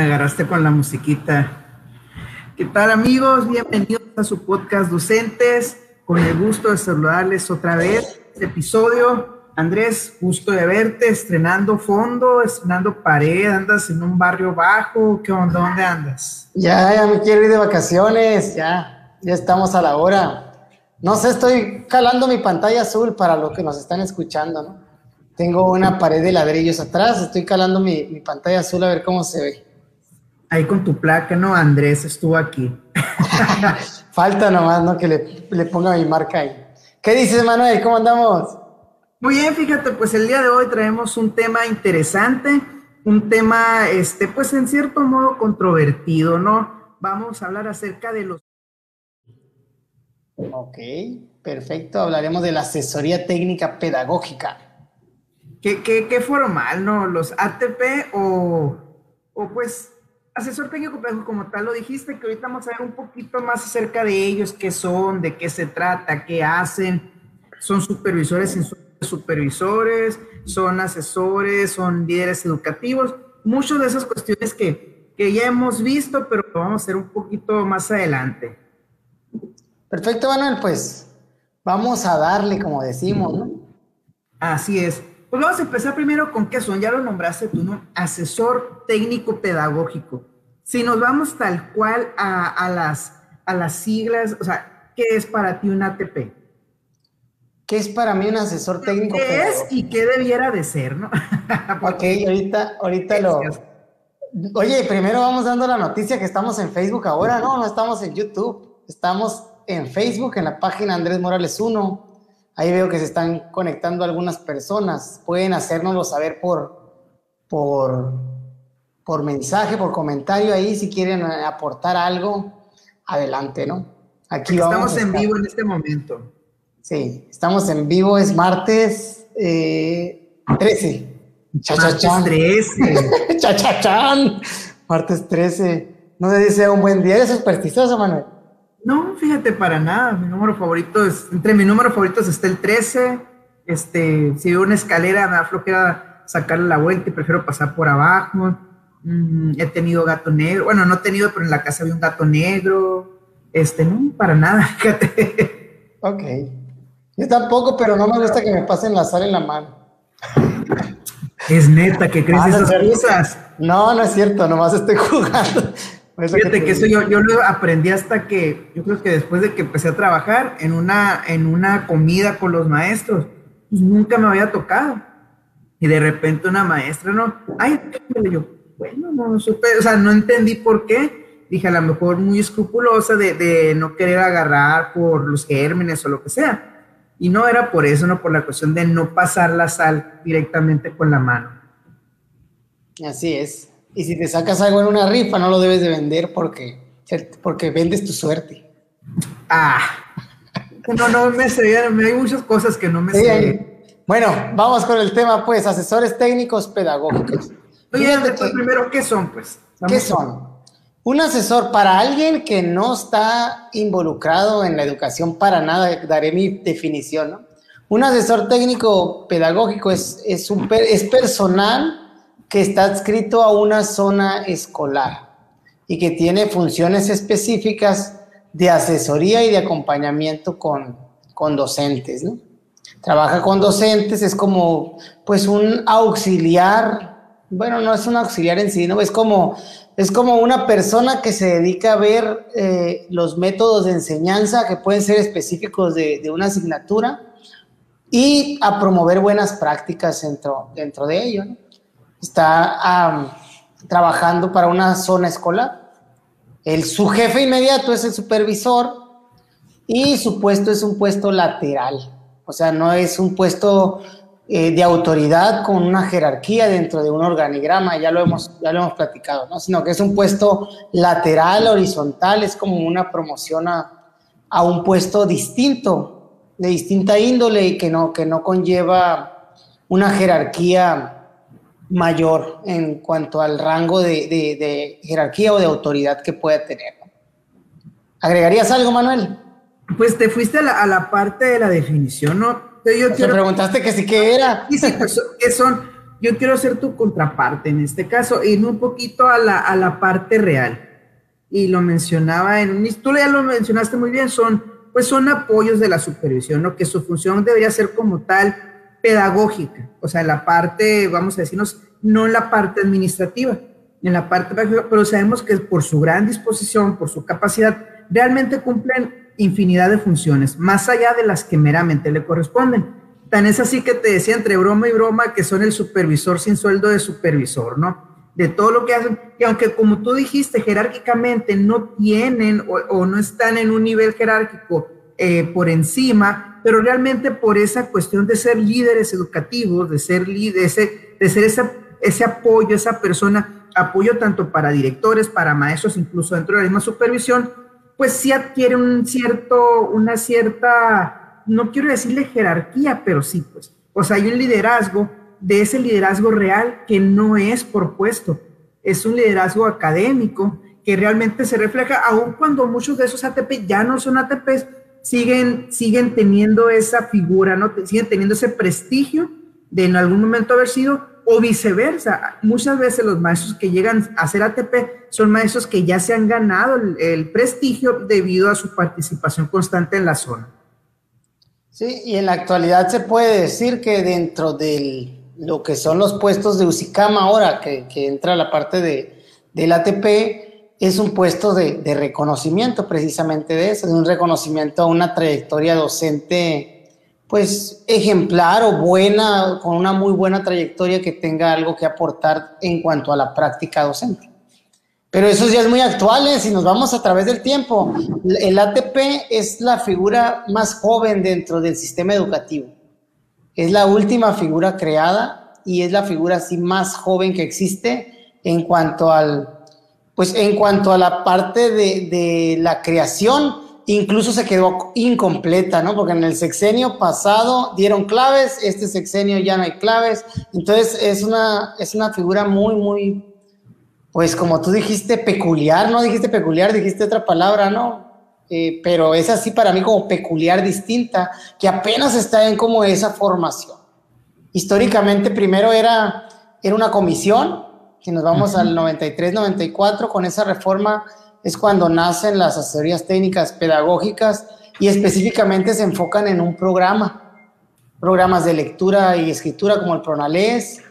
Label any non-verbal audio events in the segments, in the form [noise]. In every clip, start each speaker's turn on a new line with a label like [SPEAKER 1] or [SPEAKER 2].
[SPEAKER 1] Me agarraste con la musiquita. ¿Qué tal amigos? Bienvenidos a su podcast Docentes. Con el gusto de saludarles otra vez. Este episodio, Andrés, gusto de verte, estrenando fondo, estrenando pared, andas en un barrio bajo, ¿qué onda? ¿Dónde andas?
[SPEAKER 2] Ya, ya me quiero ir de vacaciones, ya, ya estamos a la hora. No sé, estoy calando mi pantalla azul para los que nos están escuchando, ¿no? Tengo una pared de ladrillos atrás, estoy calando mi, mi pantalla azul a ver cómo se ve.
[SPEAKER 1] Ahí con tu placa, ¿no? Andrés estuvo aquí. [laughs]
[SPEAKER 2] Falta nomás, ¿no? Que le, le ponga mi marca ahí. ¿Qué dices, Manuel? ¿Cómo andamos?
[SPEAKER 1] Muy bien, fíjate, pues el día de hoy traemos un tema interesante, un tema, este, pues en cierto modo controvertido, ¿no? Vamos a hablar acerca de los...
[SPEAKER 2] Ok, perfecto. Hablaremos de la asesoría técnica pedagógica.
[SPEAKER 1] ¿Qué, qué, qué formal, no? ¿Los ATP o, o pues asesor técnico pedagógico como tal lo dijiste, que ahorita vamos a ver un poquito más acerca de ellos, qué son, de qué se trata, qué hacen. Son supervisores sin supervisores, son asesores, son líderes educativos, muchas de esas cuestiones que, que ya hemos visto, pero vamos a hacer un poquito más adelante.
[SPEAKER 2] Perfecto, Manuel, pues vamos a darle, como decimos, ¿no?
[SPEAKER 1] Así es. Pues vamos a empezar primero con qué son, ya lo nombraste tú, ¿no? Asesor técnico pedagógico. Si nos vamos tal cual a, a las, a las siglas, o sea, ¿qué es para ti un ATP?
[SPEAKER 2] ¿Qué es para mí un asesor técnico
[SPEAKER 1] ¿Qué
[SPEAKER 2] pedagógico?
[SPEAKER 1] es y qué debiera de ser, no? [laughs]
[SPEAKER 2] Ok, ahorita, ahorita lo... Oye, primero vamos dando la noticia que estamos en Facebook ahora, no, no estamos en YouTube, estamos en Facebook, en la página Andrés Morales 1. Ahí veo que se están conectando algunas personas. Pueden hacérnoslo saber por, por, por mensaje, por comentario ahí, si quieren eh, aportar algo, adelante, ¿no?
[SPEAKER 1] Aquí estamos en vivo en este momento.
[SPEAKER 2] Sí, estamos en vivo, es martes eh, 13.
[SPEAKER 1] Chachachán. 13.
[SPEAKER 2] Chachachán. Martes 13. [laughs] No sé si sea un buen día. ¿Eres supersticioso, Manuel?
[SPEAKER 1] No, fíjate, para nada. Mi número favorito es, entre mis números favoritos está el 13. Este, si veo una escalera, me da flojera sacarle la vuelta y prefiero pasar por abajo. Mm, he tenido gato negro. Bueno, no he tenido, pero en la casa había un gato negro. Este, no, para nada, [laughs] fíjate.
[SPEAKER 2] Ok. Yo tampoco, pero no me gusta que me pasen la sal en la mano.
[SPEAKER 1] Es neta que crees
[SPEAKER 2] Ah,
[SPEAKER 1] esas
[SPEAKER 2] es
[SPEAKER 1] cosas.
[SPEAKER 2] No, no es cierto, nomás estoy [laughs] jugando.
[SPEAKER 1] Fíjate
[SPEAKER 2] te
[SPEAKER 1] que eso yo, yo lo aprendí hasta que, yo creo que después de que empecé a trabajar en una, en una comida con los maestros, pues nunca me había tocado. Y de repente una maestra, no, ay, yo, bueno, no supe, o sea, no entendí por qué. Dije, a lo mejor muy escrupulosa de, de no querer agarrar por los gérmenes o lo que sea. Y no era por eso, no por la cuestión de no pasar la sal directamente con la mano.
[SPEAKER 2] Así es. Y si te sacas algo en una rifa, no lo debes de vender porque, porque vendes tu suerte.
[SPEAKER 1] Ah, no, no me sé, hay muchas cosas que no me
[SPEAKER 2] Sí,
[SPEAKER 1] sé.
[SPEAKER 2] Bueno, vamos con el tema, pues, asesores técnicos pedagógicos.
[SPEAKER 1] Oye,
[SPEAKER 2] que-
[SPEAKER 1] primero, ¿qué son, pues?
[SPEAKER 2] ¿Qué son? Un asesor para alguien que no está involucrado en la educación para nada, daré mi definición, ¿no? Un asesor técnico pedagógico es, es, un es personal que está adscrito a una zona escolar y que tiene funciones específicas de asesoría y de acompañamiento con, con docentes, ¿no? Trabaja con docentes, es como pues un auxiliar, bueno, no es un auxiliar en sí, ¿no? Es como, es como una persona que se dedica a ver eh, los métodos de enseñanza que pueden ser específicos de, una asignatura y a promover buenas prácticas dentro, dentro de ello. Está trabajando para una zona escolar. El, su jefe inmediato es el supervisor y su puesto es un puesto lateral. O sea, no es un puesto eh, de autoridad con una jerarquía dentro de un organigrama, ya lo hemos, ya lo hemos platicado, ¿no? Sino que es un puesto lateral, horizontal, es como una promoción a, a un puesto distinto, de distinta índole y que no, que no conlleva una jerarquía mayor en cuanto al rango de, de- de jerarquía o de autoridad que pueda tener. ¿Agregarías algo, Manuel?
[SPEAKER 1] Pues te fuiste a la, a la parte de la definición, ¿no? Yo
[SPEAKER 2] Te
[SPEAKER 1] quiero...
[SPEAKER 2] preguntaste que sí que era.
[SPEAKER 1] Sí, sí, pues, ¿qué son? yo quiero ser tu contraparte en este caso, irme un poquito a la, a la parte real. Y lo mencionaba en un, tú ya lo mencionaste muy bien, son, pues son apoyos de la supervisión, ¿no? Que su función debería ser como tal pedagógica, o sea, la parte, vamos a decirnos, no la parte administrativa, en la parte pero sabemos que por su gran disposición, por su capacidad, realmente cumplen infinidad de funciones, más allá de las que meramente le corresponden. Tan es así que te decía entre broma y broma que son el supervisor sin sueldo de supervisor, ¿no? De todo lo que hacen. Y aunque como tú dijiste, jerárquicamente no tienen o, no están en un nivel jerárquico eh, por encima, pero realmente por esa cuestión de ser líderes educativos, de ser líderes, de ser ese, ese apoyo, esa persona, apoyo tanto para directores, para maestros, incluso dentro de la misma supervisión, pues sí adquiere un cierto, una cierta no quiero decirle jerarquía, pero sí, pues. O hay un liderazgo, de ese liderazgo real que no es por puesto, es un liderazgo académico que realmente se refleja, aun cuando muchos de esos ATP ya no son ATPs, siguen, siguen teniendo esa figura, ¿no? Siguen teniendo ese prestigio de en algún momento haber sido, o viceversa. Muchas veces los maestros que llegan a ser ATP son maestros que ya se han ganado el prestigio debido a su participación constante en la zona.
[SPEAKER 2] Sí, y en la actualidad se puede decir que dentro de lo que son los puestos de UCICAM ahora, que, entra la parte de, del ATP, es un puesto de, reconocimiento precisamente de eso, de un reconocimiento a una trayectoria docente pues ejemplar o buena, con una muy buena trayectoria que tenga algo que aportar en cuanto a la práctica docente. Pero eso ya es muy actual, ¿eh? si nos vamos a través del tiempo. El ATP es la figura más joven dentro del sistema educativo. Es la última figura creada y es la figura así más joven que existe en cuanto al, pues en cuanto a la parte de, la creación, incluso se quedó incompleta, ¿no? Porque en el sexenio pasado dieron claves, este sexenio ya no hay claves, entonces es una, es una figura muy, muy pues como tú dijiste, peculiar, no dijiste peculiar, dijiste otra palabra, ¿no? Eh, pero es así para mí como peculiar, distinta, que apenas está en como esa formación. Históricamente primero era, era una comisión, si nos vamos al 93-94, con esa reforma es cuando nacen las asesorías técnicas pedagógicas y específicamente se enfocan en un programa, programas de lectura y escritura como el Pronalés,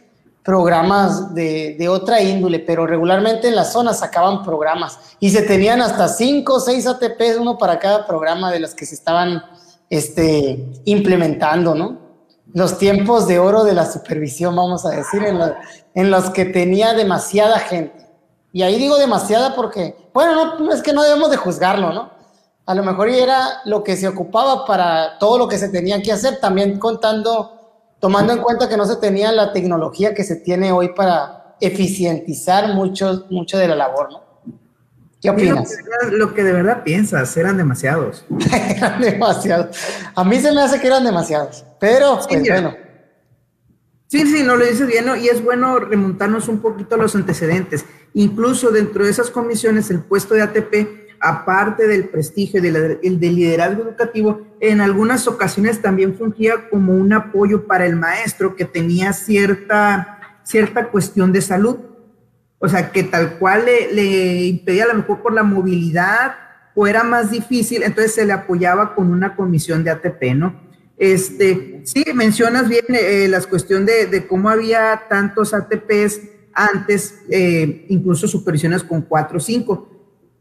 [SPEAKER 2] programas de, de, otra índole, pero regularmente en las zonas sacaban programas. Y se tenían hasta cinco o seis ATPs, uno para cada programa de los que se estaban este, implementando, ¿no? Los tiempos de oro de la supervisión, vamos a decir, en, en los que tenía demasiada gente. Y ahí digo demasiada porque, bueno, no, es que no debemos de juzgarlo, ¿no? A lo mejor era lo que se ocupaba para todo lo que se tenía que hacer, también contando tomando en cuenta que no se tenía la tecnología que se tiene hoy para eficientizar mucho, mucho de la labor, ¿no?
[SPEAKER 1] ¿Qué opinas? Lo que, de verdad piensas, eran demasiados. [laughs]
[SPEAKER 2] eran demasiados. A mí se me hace que eran demasiados, pero pues bueno.
[SPEAKER 1] Sí, sí, no lo dices bien, ¿no? y es bueno remontarnos un poquito a los antecedentes. Incluso dentro de esas comisiones, el puesto de ATP aparte del prestigio y del, liderazgo educativo, en algunas ocasiones también fungía como un apoyo para el maestro que tenía cierta, cierta cuestión de salud. O sea, que tal cual le, le impedía a lo mejor por la movilidad o era más difícil, entonces se le apoyaba con una comisión de ATP, ¿no? Este, sí, mencionas bien eh, la cuestión de, cómo había tantos ATPs antes, eh, incluso supervisiones con cuatro o cinco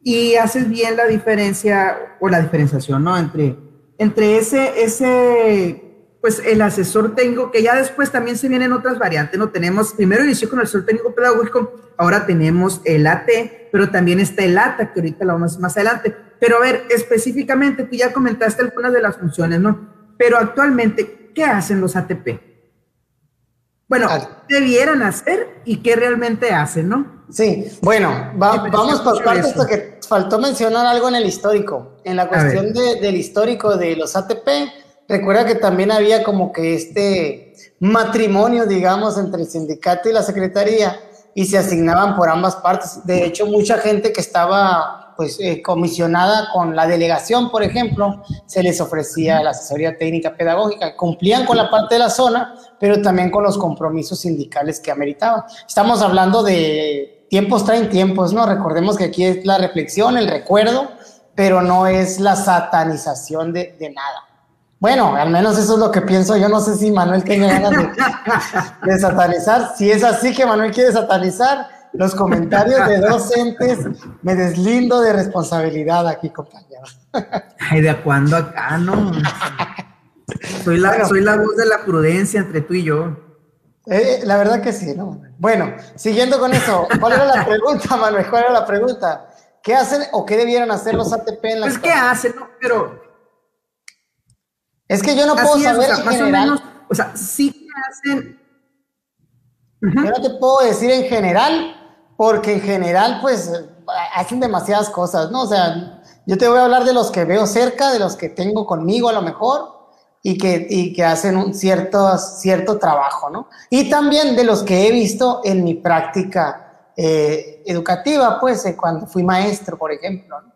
[SPEAKER 1] y haces bien la diferencia o la diferenciación, ¿no? Entre, entre ese, ese, pues el asesor técnico, que ya después también se vienen otras variantes, ¿no? Tenemos, primero inició con el asesor técnico pedagógico, ahora tenemos el AT, pero también está el ATA, que ahorita lo vamos más adelante. Pero a ver, específicamente, tú ya comentaste algunas de las funciones, ¿no? Pero actualmente, ¿qué hacen los ATP? Bueno, ¿qué debieran hacer y qué realmente hacen, no?
[SPEAKER 2] Sí, bueno, vamos por partes porque faltó mencionar algo en el histórico. En la cuestión del histórico de los ATP, recuerda que también había como que este matrimonio, digamos, entre el sindicato y la secretaría y se asignaban por ambas partes. De hecho, mucha gente que estaba pues eh, comisionada con la delegación, por ejemplo, se les ofrecía la asesoría técnica pedagógica, cumplían con la parte de la zona, pero también con los compromisos sindicales que ameritaban. Estamos hablando de tiempos traen tiempos, ¿no? Recordemos que aquí es la reflexión, el recuerdo, pero no es la satanización de, de nada. Bueno, al menos eso es lo que pienso. Yo no sé si Manuel tiene ganas de, de satanizar. Si es así que Manuel quiere satanizar, los comentarios de docentes, me deslindo de responsabilidad aquí, compañero.
[SPEAKER 1] Ay, ¿de cuándo acá, no? Soy la, soy la voz de la prudencia entre tú y yo.
[SPEAKER 2] Eh, la verdad que sí, ¿no? Bueno, siguiendo con eso, ¿cuál era la pregunta, Manuel? ¿Cuál era la pregunta? ¿Qué hacen o qué debieran hacer los ATP en la
[SPEAKER 1] Pues, ¿qué hacen? No, pero...
[SPEAKER 2] Es que yo no puedo saber en general.
[SPEAKER 1] O, sea, sí que hacen...
[SPEAKER 2] Yo no te puedo decir en general, porque en general, pues, hacen demasiadas cosas, ¿no? O sea, yo te voy a hablar de los que veo cerca, de los que tengo conmigo a lo mejor, y que, y que hacen un cierto, cierto trabajo, ¿no? Y también de los que he visto en mi práctica eh, educativa, pues, eh, cuando fui maestro, por ejemplo, ¿no?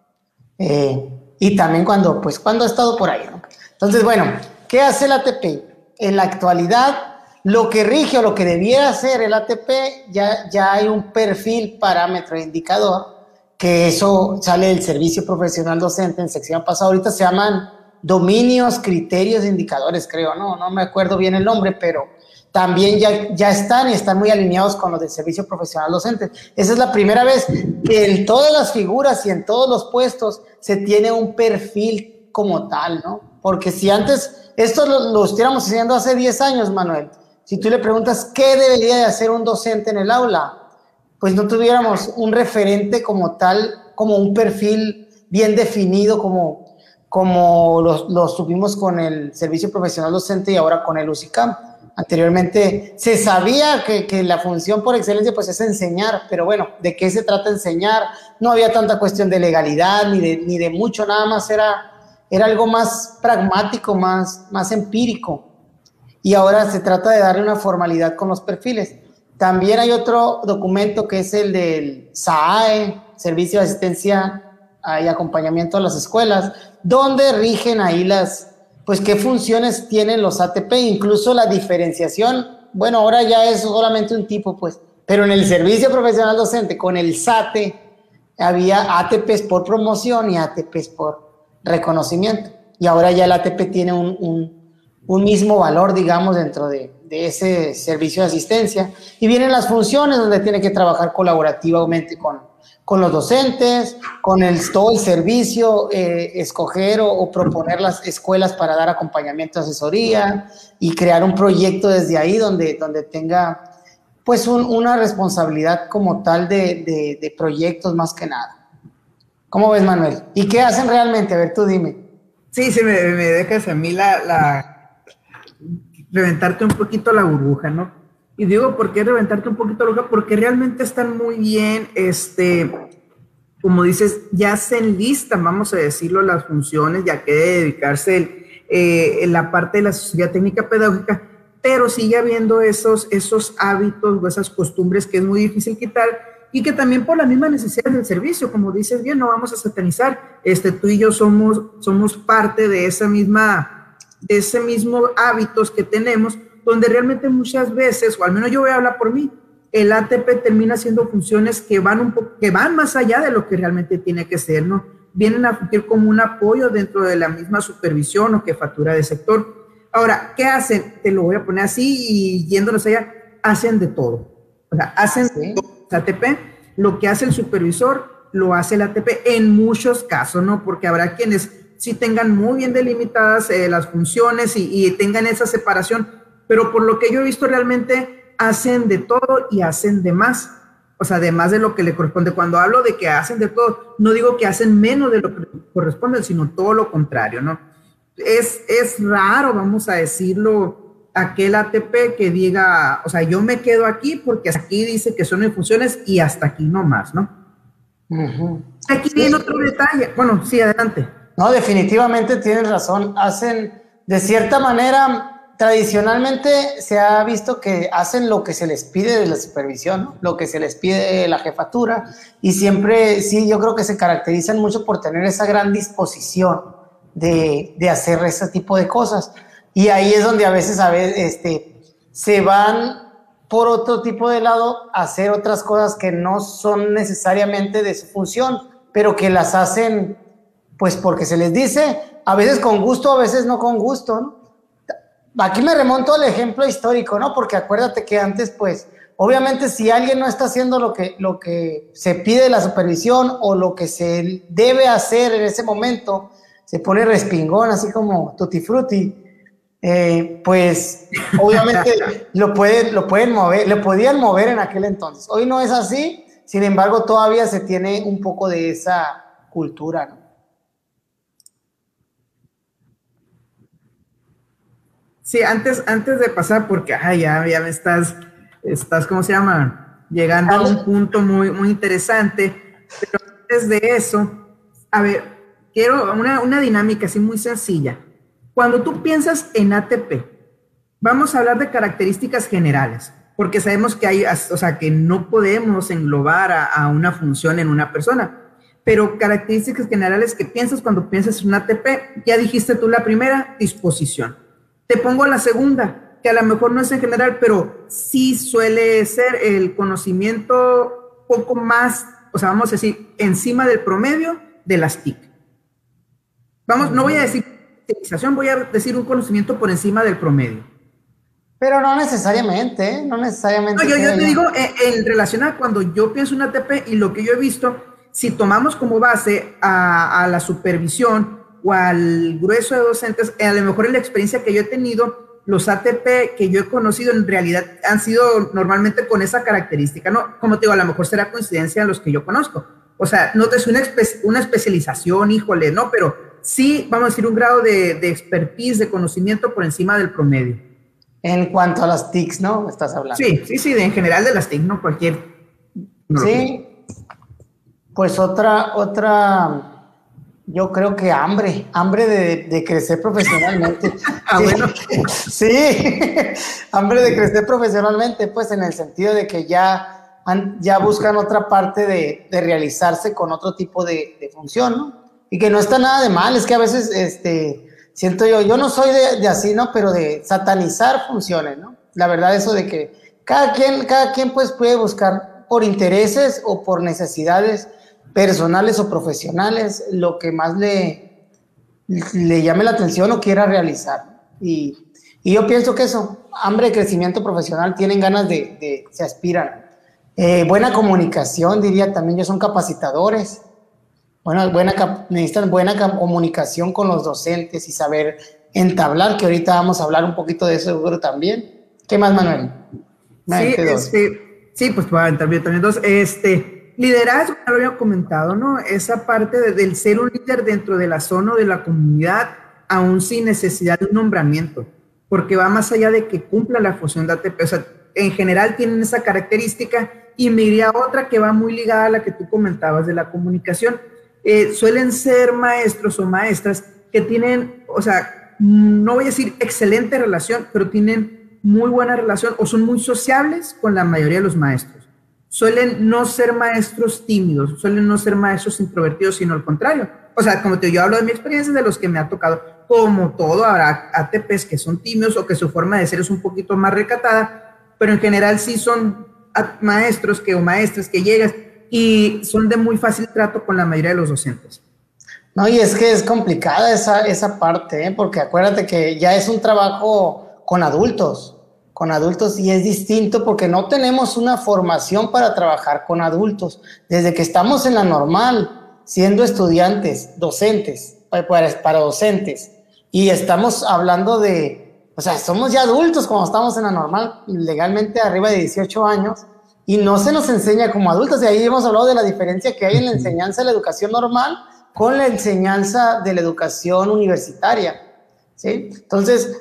[SPEAKER 2] eh, y también cuando, pues, cuando he estado por ahí, ¿no? Entonces, bueno, ¿qué hace el ATP? En la actualidad, lo que rige o lo que debiera hacer el ATP, ya, ya hay un perfil, parámetro, indicador, que eso sale del servicio profesional docente en sección pasada. Ahorita se llaman dominios, criterios, indicadores, creo, no, no me acuerdo bien el nombre, pero también ya, ya están y están muy alineados con los del servicio profesional docente. Esa es la primera vez que en todas las figuras y en todos los puestos se tiene un perfil como tal, ¿no? Porque si antes, esto lo, lo estuviéramos haciendo hace 10 años, Manuel, si tú le preguntas qué debería de hacer un docente en el aula, pues no tuviéramos un referente como tal, como un perfil bien definido, como, como lo, lo subimos con el servicio profesional docente y ahora con el UCICAM. Anteriormente se sabía que, que, la función por excelencia pues es enseñar, pero bueno, ¿de qué se trata enseñar? No había tanta cuestión de legalidad ni de, ni de mucho, nada más era, era algo más pragmático, más, más empírico y ahora se trata de darle una formalidad con los perfiles. También hay otro documento que es el del SAAE, Servicio de Asistencia y Acompañamiento a las Escuelas, donde rigen ahí las, pues qué funciones tienen los ATP, incluso la diferenciación, bueno, ahora ya es solamente un tipo, pues, pero en el Servicio Profesional Docente, con el SATE, había ATPs por promoción y ATPs por reconocimiento. Y ahora ya el ATP tiene un, un un mismo valor, digamos, dentro de, de, ese servicio de asistencia. Y vienen las funciones donde tiene que trabajar colaborativamente con, con los docentes, con el, todo el servicio, eh, escoger o, proponer las escuelas para dar acompañamiento, asesoría y crear un proyecto desde ahí donde, donde tenga pues un, una responsabilidad como tal de, de, proyectos más que nada. ¿Cómo ves, Manuel? ¿Y qué hacen realmente? A ver, tú dime.
[SPEAKER 1] Sí, se me, me dejas a mí la reventarte un poquito la burbuja, ¿no? Y digo, ¿por qué reventarte un poquito la burbuja? Porque realmente están muy bien, este, como dices, ya se enlistan, vamos a decirlo, las funciones, ya que debe dedicarse el, eh, la parte de la sociedad técnica pedagógica, pero sigue habiendo esos, esos hábitos o esas costumbres que es muy difícil quitar y que también por la misma necesidad del servicio, como dices bien, no vamos a satanizar, este, tú y yo somos, somos parte de esa misma de ese mismo hábitos que tenemos, donde realmente muchas veces, o al menos yo voy a hablar por mí, el ATP termina haciendo funciones que van, un que van más allá de lo que realmente tiene que ser, ¿no? Vienen a fungir como un apoyo dentro de la misma supervisión o jefatura de sector. Ahora, ¿qué hacen? Te lo voy a poner así y yéndonos allá, hacen de todo. O sea, hacen sí. ATP, lo que hace el supervisor, lo hace el ATP en muchos casos, ¿no? Porque habrá quienes sí tengan muy bien delimitadas eh, las funciones y, y, tengan esa separación, pero por lo que yo he visto realmente hacen de todo y hacen de más, o sea, de más de lo que le corresponde. Cuando hablo de que hacen de todo, no digo que hacen menos de lo que corresponde, sino todo lo contrario, ¿no? Es, es raro, vamos a decirlo, aquel ATP que diga, o sea, yo me quedo aquí porque aquí dice que son mis funciones y hasta aquí no más, ¿no? Uh -huh. Aquí viene otro detalle. Bueno, sí, adelante.
[SPEAKER 2] No, definitivamente tienes razón. Hacen, de cierta manera, tradicionalmente se ha visto que hacen lo que se les pide de la supervisión, lo que se les pide de la jefatura, y siempre, sí, yo creo que se caracterizan mucho por tener esa gran disposición de, de hacer ese tipo de cosas. Y ahí es donde a veces, este, se van por otro tipo de lado a hacer otras cosas que no son necesariamente de su función, pero que las hacen pues porque se les dice, a veces con gusto, a veces no con gusto, ¿no? Aquí me remonto al ejemplo histórico, ¿no? Porque acuérdate que antes, pues, obviamente si alguien no está haciendo lo que, lo que se pide de la supervisión o lo que se debe hacer en ese momento, se pone respingón, así como tutti frutti, eh, pues obviamente [laughs] lo, pueden, lo pueden mover, lo podían mover en aquel entonces. Hoy no es así, sin embargo todavía se tiene un poco de esa cultura, ¿no?
[SPEAKER 1] Sí, antes, antes de pasar, porque ay, ya, ya me estás, estás, ¿cómo se llama? Llegando a un punto muy, muy interesante. Pero antes de eso, a ver, quiero una, una dinámica así muy sencilla. Cuando tú piensas en ATP, vamos a hablar de características generales, porque sabemos que hay, o sea, que no podemos englobar a, a una función en una persona pero características generales que piensas cuando piensas en un ATP, ya dijiste tú la primera, disposición. Te pongo la segunda, que a lo mejor no es en general, pero sí suele ser el conocimiento poco más, o sea, vamos a decir, encima del promedio de las TIC. Vamos, no voy a decir utilización, voy a decir un conocimiento por encima del promedio.
[SPEAKER 2] Pero no necesariamente, ¿eh? no necesariamente.
[SPEAKER 1] No, yo, yo te digo, en, en, relación a cuando yo pienso en ATP y lo que yo he visto, si tomamos como base a, a la supervisión, o al grueso de docentes, a lo mejor en la experiencia que yo he tenido, los ATP que yo he conocido en realidad han sido normalmente con esa característica, ¿no? Como te digo, a lo mejor será coincidencia en los que yo conozco. O sea, no es una, espe una especialización, híjole, ¿no? Pero sí, vamos a decir, un grado de, de expertise, de conocimiento por encima del promedio.
[SPEAKER 2] En cuanto a las TICs, ¿no? Estás hablando.
[SPEAKER 1] Sí, sí, sí, de, en general de las TICs, ¿no? Cualquier...
[SPEAKER 2] No sí, pues otra, otra yo creo que hambre, hambre de, crecer profesionalmente. [laughs] ah, bueno. [laughs] Sí, [laughs] hambre de crecer profesionalmente, pues en el sentido de que ya, ya buscan otra parte de, realizarse con otro tipo de, función, ¿no? Y que no está nada de mal, es que a veces, este, siento yo, yo no soy de, así, ¿no? Pero de satanizar funciones, ¿no? La verdad, eso de que cada quien, cada quien pues puede buscar por intereses o por necesidades personales o profesionales, lo que más le, le llame la atención o quiera realizar. Y, y yo pienso que eso, hambre de crecimiento profesional, tienen ganas de, de se aspiran. Eh, buena comunicación, diría también, ellos son capacitadores. Bueno, buena, necesitan buena comunicación con los docentes y saber entablar, que ahorita vamos a hablar un poquito de eso seguro también. ¿Qué más, Manuel?
[SPEAKER 1] Sí, este, sí, pues también, también dos. Este, Liderazgo, ya lo había comentado, ¿no? Esa parte de, del ser un líder dentro de la zona o de la comunidad, aún sin necesidad de un nombramiento, porque va más allá de que cumpla la función de ATP. O sea, en general tienen esa característica y me iría otra que va muy ligada a la que tú comentabas de la comunicación. Eh, suelen ser maestros o maestras que tienen, o sea, no voy a decir excelente relación, pero tienen muy buena relación o son muy sociables con la mayoría de los maestros suelen no ser maestros tímidos, suelen no ser maestros introvertidos, sino al contrario. O sea, como te yo hablo de mi experiencia, de los que me ha tocado, como todo, habrá ATPs que son tímidos o que su forma de ser es un poquito más recatada, pero en general sí son maestros que, o maestras que llegan y son de muy fácil trato con la mayoría de los docentes.
[SPEAKER 2] No, y es que es complicada esa, esa parte, ¿eh? porque acuérdate que ya es un trabajo con adultos con adultos y es distinto porque no tenemos una formación para trabajar con adultos. Desde que estamos en la normal, siendo estudiantes, docentes, para, docentes, y estamos hablando de, o sea, somos ya adultos como estamos en la normal, legalmente arriba de 18 años, y no se nos enseña como adultos. Y ahí hemos hablado de la diferencia que hay en la enseñanza de la educación normal con la enseñanza de la educación universitaria. ¿sí? Entonces,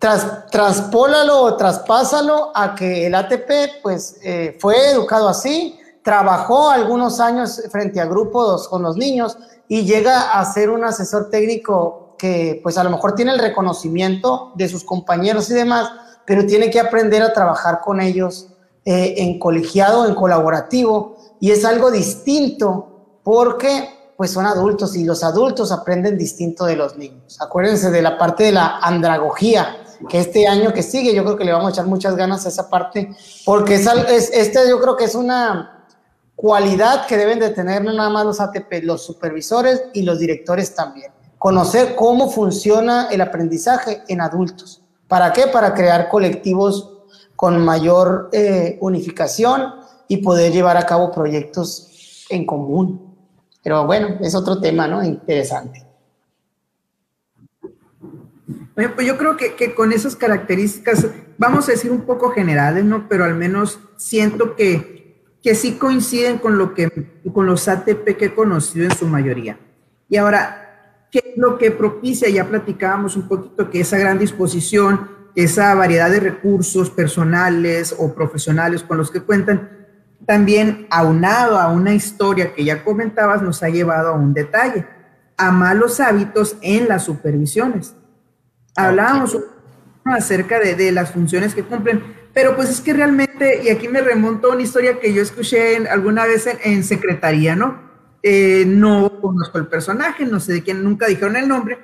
[SPEAKER 2] tras, transpólalo o traspásalo a que el ATP pues eh, fue educado así, trabajó algunos años frente a grupos con los niños y llega a ser un asesor técnico que pues a lo mejor tiene el reconocimiento de sus compañeros y demás, pero tiene que aprender a trabajar con ellos eh, en colegiado, en colaborativo, y es algo distinto porque pues son adultos y los adultos aprenden distinto de los niños. Acuérdense de la parte de la andragogía, que este año que sigue yo creo que le vamos a echar muchas ganas a esa parte, porque es, es, este yo creo que es una cualidad que deben de tener no nada más los ATP, los supervisores y los directores también. Conocer cómo funciona el aprendizaje en adultos. ¿Para qué? Para crear colectivos con mayor eh, unificación y poder llevar a cabo proyectos en común. Pero bueno, es otro tema, ¿no? Interesante.
[SPEAKER 1] Pues yo creo que, que, con esas características, vamos a decir un poco generales, ¿no? Pero al menos siento que que sí coinciden con, lo que, con los ATP que he conocido en su mayoría. Y ahora, ¿qué es lo que propicia? Ya platicábamos un poquito que esa gran disposición, esa variedad de recursos personales o profesionales con los que cuentan, también aunado a una historia que ya comentabas, nos ha llevado a un detalle, a malos hábitos en las supervisiones. Hablábamos acerca de, de las funciones que cumplen, pero pues es que realmente, y aquí me remonto a una historia que yo escuché alguna vez en, secretaría, ¿no? Eh, no conozco el personaje, no sé de quién, nunca dijeron el nombre,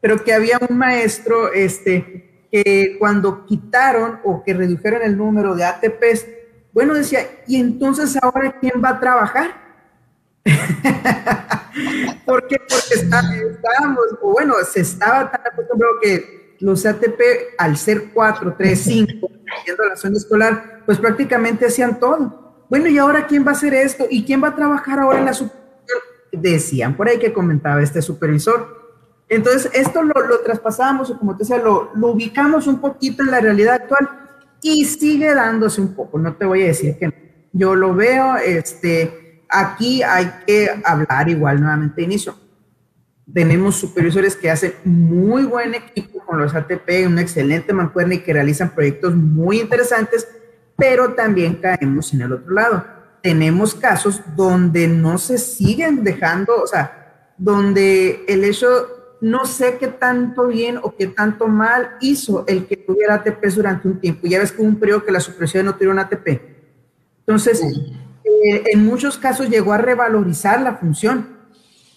[SPEAKER 1] pero que había un maestro este, que cuando quitaron o que redujeron el número de ATPs, bueno, decía, ¿y entonces ahora quién va a trabajar? [laughs] ¿Por qué? Porque estábamos, o bueno, se estaba tan acostumbrado que los ATP, al ser 4, 3, 5, yendo la zona escolar, pues prácticamente hacían todo. Bueno, ¿y ahora quién va a hacer esto? ¿Y quién va a trabajar ahora en la supervisión? Decían por ahí que comentaba este supervisor. Entonces, esto lo, lo traspasamos, o como te decía, lo, lo ubicamos un poquito en la realidad actual y sigue dándose un poco. No te voy a decir que no. Yo lo veo, este, aquí hay que hablar igual nuevamente de inicio tenemos supervisores que hacen muy buen equipo con los ATP, una excelente mancuerna y que realizan proyectos muy interesantes, pero también caemos en el otro lado. Tenemos casos donde no se siguen dejando, o sea, donde el hecho, no sé qué tanto bien o qué tanto mal hizo el que tuviera ATP durante un tiempo. Ya ves que hubo un periodo que la supervisión no tuvieron ATP. Entonces, eh, en muchos casos llegó a revalorizar la función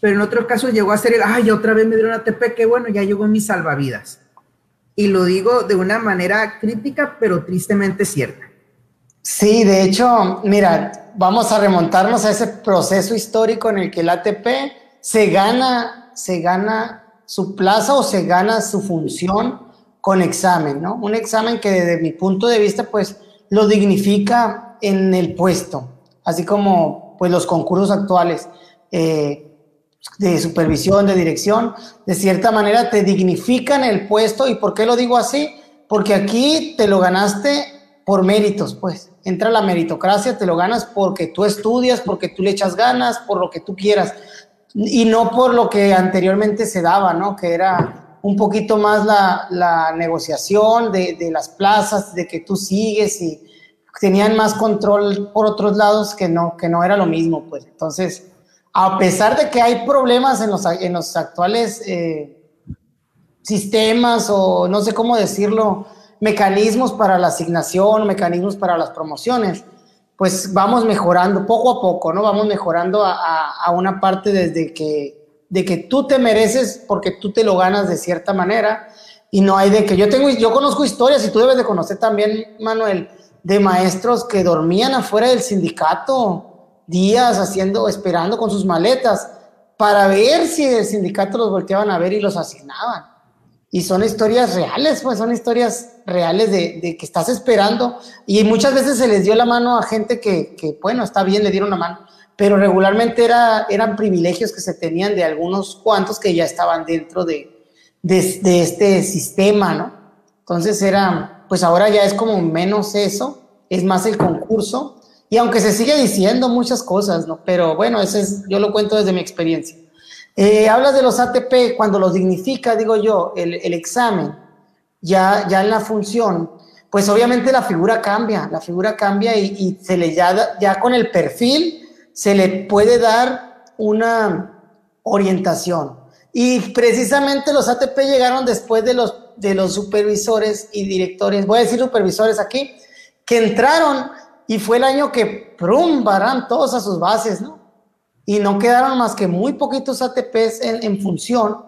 [SPEAKER 1] pero en otros casos llegó a ser el, ay, otra vez me dieron ATP, qué bueno, ya llegó mi salvavidas. Y lo digo de una manera crítica, pero tristemente cierta.
[SPEAKER 2] Sí, de hecho, mira, vamos a remontarnos a ese proceso histórico en el que el ATP se gana, se gana su plaza o se gana su función con examen, ¿no? Un examen que desde mi punto de vista, pues, lo dignifica en el puesto, así como, pues, los concursos actuales. Eh, de supervisión, de dirección, de cierta manera te dignifican el puesto. ¿Y por qué lo digo así? Porque aquí te lo ganaste por méritos, pues. Entra la meritocracia, te lo ganas porque tú estudias, porque tú le echas ganas, por lo que tú quieras. Y no por lo que anteriormente se daba, ¿no? Que era un poquito más la, la negociación de, de las plazas, de que tú sigues y tenían más control por otros lados que no, que no era lo mismo, pues. Entonces, a pesar de que hay problemas en los, en los actuales eh, sistemas o no sé cómo decirlo, mecanismos para la asignación, mecanismos para las promociones, pues vamos mejorando poco a poco, ¿no? Vamos mejorando a, una parte desde que, de que tú te mereces porque tú te lo ganas de cierta manera y no hay de que yo tengo, yo conozco historias y tú debes de conocer también, Manuel, de maestros que dormían afuera del sindicato días haciendo, esperando con sus maletas para ver si el sindicato los volteaban a ver y los asignaban. Y son historias reales, pues son historias reales de, que estás esperando. Y muchas veces se les dio la mano a gente que, que bueno, está bien, le dieron la mano, pero regularmente era, eran privilegios que se tenían de algunos cuantos que ya estaban dentro de, de, de este sistema, ¿no? Entonces era, pues ahora ya es como menos eso, es más el concurso y aunque se sigue diciendo muchas cosas, ¿no? Pero bueno, ese es, yo lo cuento desde mi experiencia. Eh, hablas de los ATP, cuando los dignifica, digo yo, el, el, examen, ya, ya en la función, pues obviamente la figura cambia, la figura cambia y, y se le ya, ya con el perfil se le puede dar una orientación. Y precisamente los ATP llegaron después de los, de los supervisores y directores, voy a decir supervisores aquí, que entraron y fue el año que, prum, varan todos a sus bases, ¿no? Y no quedaron más que muy poquitos ATPs en, en función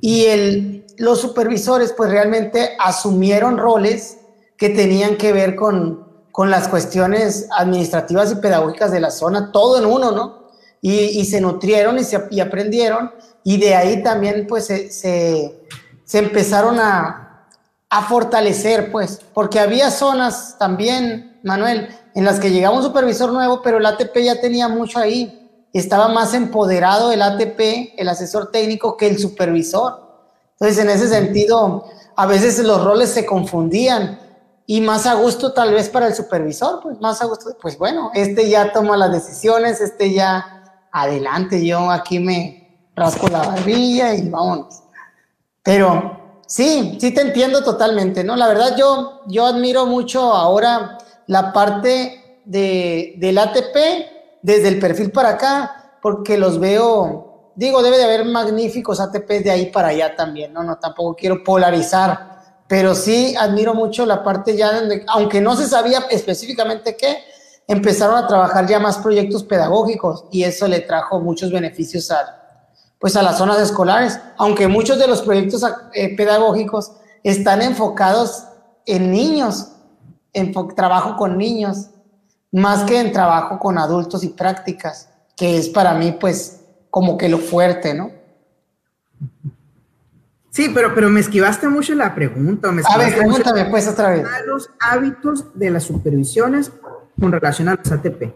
[SPEAKER 2] y el, los supervisores pues realmente asumieron roles que tenían que ver con, con las cuestiones administrativas y pedagógicas de la zona, todo en uno, ¿no? Y, y se nutrieron y, se, y aprendieron y de ahí también pues se, se, se empezaron a, a, fortalecer pues, porque había zonas también, Manuel, en las que llegaba un supervisor nuevo, pero el ATP ya tenía mucho ahí estaba más empoderado el ATP, el asesor técnico, que el supervisor. Entonces, en ese sentido, a veces los roles se confundían y más a gusto tal vez para el supervisor, pues más a gusto, pues bueno, este ya toma las decisiones, este ya adelante, yo aquí me rasco la barbilla y vámonos. Pero sí, sí te entiendo totalmente, ¿no? La verdad yo, yo admiro mucho ahora la parte de, del ATP desde el perfil para acá, porque los veo, digo, debe de haber magníficos ATPs de ahí para allá también, no, no, tampoco quiero polarizar, pero sí admiro mucho la parte ya donde, aunque no se sabía específicamente qué, empezaron a trabajar ya más proyectos pedagógicos y eso le trajo muchos beneficios a, pues a las zonas escolares, aunque muchos de los proyectos eh, pedagógicos están enfocados en niños, en trabajo con niños, más que en trabajo con adultos y prácticas, que es para mí pues como que lo fuerte, ¿no?
[SPEAKER 1] Sí, pero, pero me esquivaste mucho la pregunta. Me
[SPEAKER 2] a ver, pregúntame pues otra vez.
[SPEAKER 1] Malos hábitos de las supervisiones con relación a los ATP.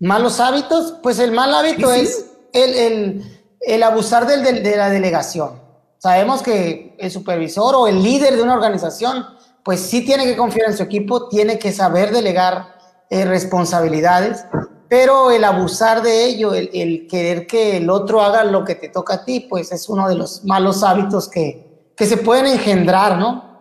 [SPEAKER 2] Malos hábitos, pues el mal hábito es el, el, el abusar del, del, de la delegación. Sabemos que el supervisor o el líder de una organización, pues sí tiene que confiar en su equipo, tiene que saber delegar eh, responsabilidades, pero el abusar de ello, el, querer que el otro haga lo que te toca a ti, pues es uno de los malos hábitos que, que se pueden engendrar, ¿no?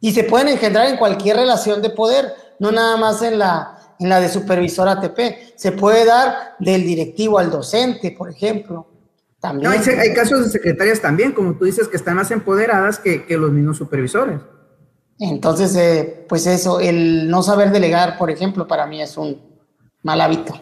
[SPEAKER 2] Y se pueden engendrar en cualquier relación de poder, no nada más en la, en la de supervisor ATP. Se puede dar del directivo al docente, por ejemplo. También.
[SPEAKER 1] hay, hay, casos de secretarias también, como tú dices, que están más empoderadas que, que los mismos supervisores.
[SPEAKER 2] Entonces, eh, pues eso, el no saber delegar, por ejemplo, para mí es un mal hábito.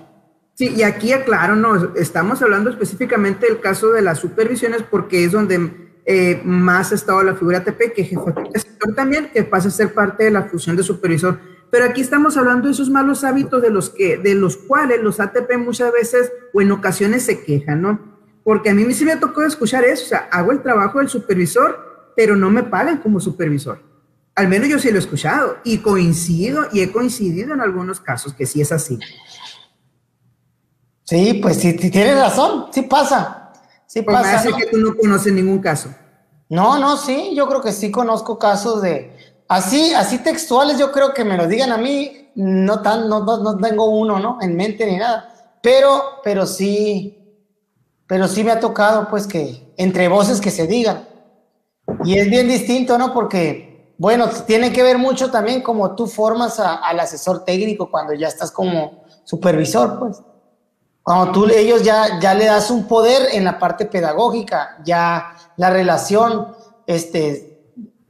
[SPEAKER 1] Sí, y aquí aclaro, no, estamos hablando específicamente del caso de las supervisiones porque es donde eh, más ha estado la figura ATP, que jefatura de sector también, que pasa a ser parte de la fusión de supervisor. Pero aquí estamos hablando de esos malos hábitos de los, que, de los cuales los ATP muchas veces o en ocasiones se quejan, ¿no? Porque a mí sí me tocó escuchar eso, o sea, hago el trabajo del supervisor, pero no me pagan como supervisor. Al menos yo sí lo he escuchado y coincido y he coincidido en algunos casos que sí es así.
[SPEAKER 2] Sí, pues sí, tienes razón, sí pasa. Sí
[SPEAKER 1] pues pasa. Me que tú no conoces ningún caso.
[SPEAKER 2] No, no, sí, yo creo que sí conozco casos de así, así textuales, yo creo que me lo digan a mí, no tan, no, no, no tengo uno, ¿no? En mente ni nada. Pero, pero sí, pero sí me ha tocado, pues, que entre voces que se digan. Y es bien distinto, ¿no? Porque bueno, tiene que ver mucho también como tú formas al asesor técnico cuando ya estás como supervisor, pues. Cuando tú ellos ya, ya le das un poder en la parte pedagógica, ya la relación este,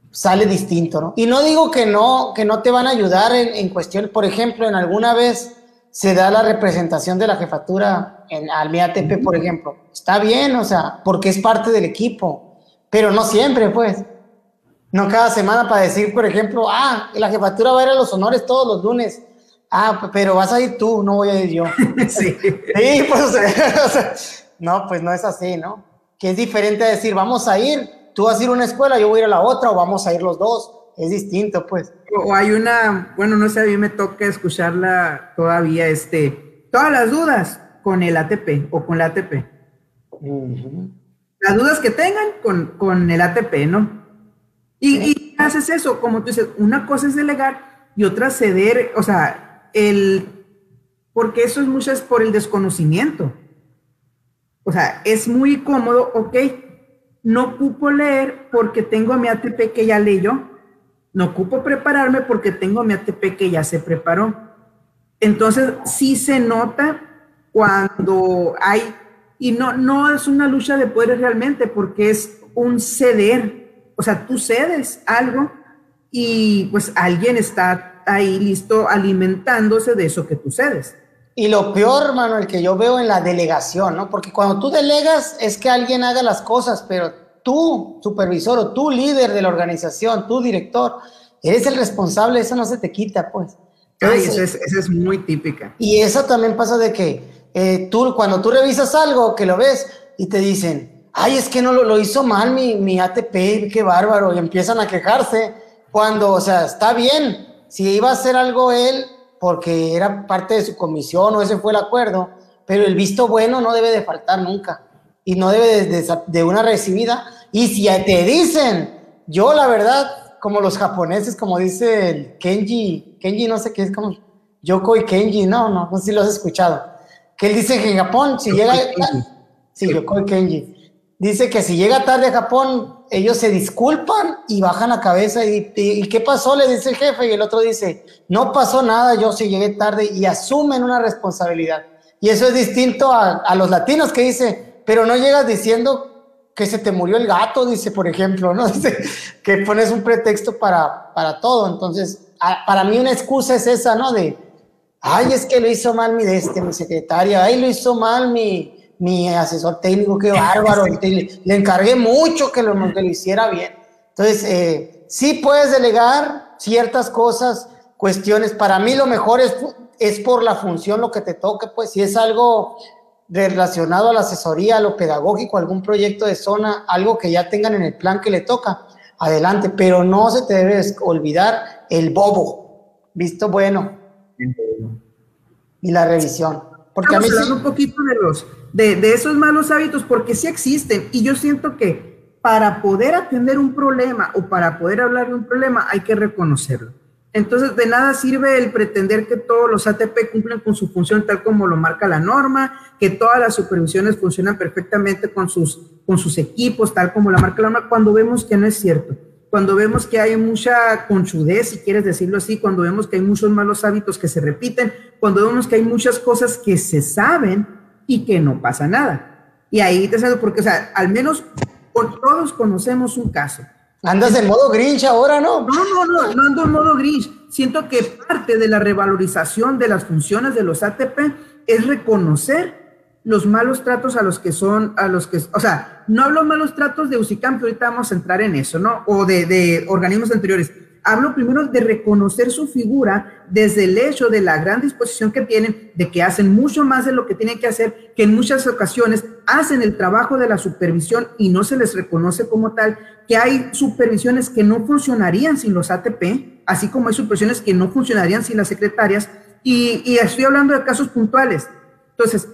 [SPEAKER 2] sale distinto, ¿no? Y no digo que no, que no te van a ayudar en, en cuestión, por ejemplo, en alguna vez se da la representación de la jefatura en, al MIATP, por ejemplo. Está bien, o sea, porque es parte del equipo, pero no siempre, pues. No cada semana para decir, por ejemplo, ah, la jefatura va a ir a los honores todos los lunes. Ah, pero vas a ir tú, no voy a ir yo. [laughs] sí. Sí, pues, [laughs] no, pues no es así, ¿no? Que es diferente a decir, vamos a ir, tú vas a ir a una escuela, yo voy a ir a la otra, o vamos a ir los dos. Es distinto, pues.
[SPEAKER 1] O hay una, bueno, no sé, a mí me toca escucharla todavía, este, todas las dudas con el ATP o con la ATP. Las dudas que tengan con, con el ATP, ¿no? Y, haces eso, como tú dices, una cosa es delegar y otra ceder, o sea, el, porque eso es muchas por el desconocimiento. O sea, es muy cómodo, ok, no ocupo leer porque tengo mi ATP que ya leyó, no ocupo prepararme porque tengo mi ATP que ya se preparó. Entonces, sí se nota cuando hay Y no, no es una lucha de poderes realmente, porque es un ceder. O sea, tú cedes algo y pues alguien está ahí listo alimentándose de eso que tú cedes.
[SPEAKER 2] Y lo peor, Manuel, que yo veo en la delegación, ¿no? Porque cuando tú delegas es que alguien haga las cosas, pero tú, supervisor o tú, líder de la organización, tú, director, eres el responsable, eso no se te quita, pues.
[SPEAKER 1] Ay, esa es, es, muy típica.
[SPEAKER 2] Y eso también pasa de que eh, tú, cuando tú revisas algo, que lo ves y te dicen, ay, es que no lo, lo hizo mal mi, mi ATP, qué bárbaro, y empiezan a quejarse, cuando, o sea, está bien, si iba a hacer algo él, porque era parte de su comisión o ese fue el acuerdo, pero el visto bueno no debe de faltar nunca y no debe de, de, una recibida. Y si te dicen, yo la verdad, como los japoneses, como dice el Kenji, Kenji no sé qué es como Yoko y Kenji, no, no, no sé si lo has escuchado, que él dice que en Japón, si llega, sí, Yoko y Kenji, dice que si llega tarde a Japón, ellos se disculpan y bajan la cabeza y, ¿qué pasó? Le dice el jefe y el otro dice, no pasó nada, yo sí llegué tarde y asumen una responsabilidad. Y eso es distinto a, a los latinos que dice, pero no llegas diciendo que se te murió el gato, dice, por ejemplo, ¿no? [laughs] Dice, que pones un pretexto para, para todo. Entonces, para mí una excusa es esa, ¿no? De, ay, es que lo hizo mal mi, este, mi secretaria, ay, lo hizo mal mi, mi asesor técnico, qué bárbaro, [laughs] le, encargué mucho que lo, que lo hiciera bien. Entonces, eh, sí puedes delegar ciertas cosas, cuestiones. Para mí lo mejor es, es por la función lo que te toque, pues si es algo relacionado a la asesoría, a lo pedagógico, algún proyecto de zona, algo que ya tengan en el plan que le toca, adelante, pero no se te debe olvidar el bobo, visto bueno, y la revisión.
[SPEAKER 1] Porque a mí sí, un poquito de los de, esos malos hábitos porque sí existen y yo siento que para poder atender un problema o para poder hablar de un problema hay que reconocerlo. Entonces, de nada sirve el pretender que todos los ATP cumplen con su función tal como lo marca la norma, que todas las supervisiones funcionan perfectamente con sus, con sus equipos, tal como lo marca la norma, cuando vemos que no es cierto. Cuando vemos que hay mucha conchudez, si quieres decirlo así, cuando vemos que hay muchos malos hábitos que se repiten, cuando vemos que hay muchas cosas que se saben y que no pasa nada. Y ahí te sabes, porque, o sea, al menos todos conocemos un caso
[SPEAKER 2] Andas en modo Grinch ahora, ¿no?
[SPEAKER 1] No, no, no, no ando en modo Grinch. Siento que parte de la revalorización de las funciones de los ATP es reconocer los malos tratos a los que son, a los que, o sea, no hablo malos tratos de UCICAM, que ahorita vamos a entrar en eso, ¿no? O de, de organismos anteriores hablo primero de reconocer su figura desde el hecho de la gran disposición que tienen, de que hacen mucho más de lo que tienen que hacer, que en muchas ocasiones hacen el trabajo de la supervisión y no se les reconoce como tal, que hay supervisiones que no funcionarían sin los ATP, así como hay supervisiones que no funcionarían sin las secretarias, y, estoy hablando de casos puntuales. Entonces,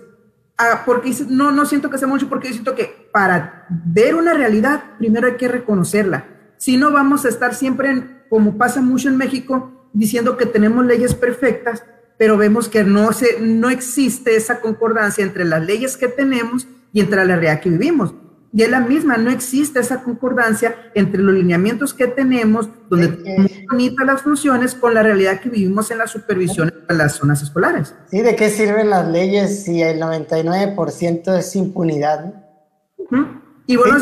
[SPEAKER 1] ah, porque no, no siento que sea mucho, porque yo siento que para ver una realidad, primero hay que reconocerla. Si no, vamos a estar siempre en como pasa mucho en México, diciendo que tenemos leyes perfectas, pero vemos que no, se, no existe esa concordancia entre las leyes que tenemos y entre la realidad que vivimos. Y es la misma, no existe esa concordancia entre los lineamientos que tenemos, donde tenemos bonitas las funciones, con la realidad que vivimos en la supervisión de las zonas escolares.
[SPEAKER 2] Sí, ¿de qué sirven las leyes si el 99% es impunidad?
[SPEAKER 1] Y bueno,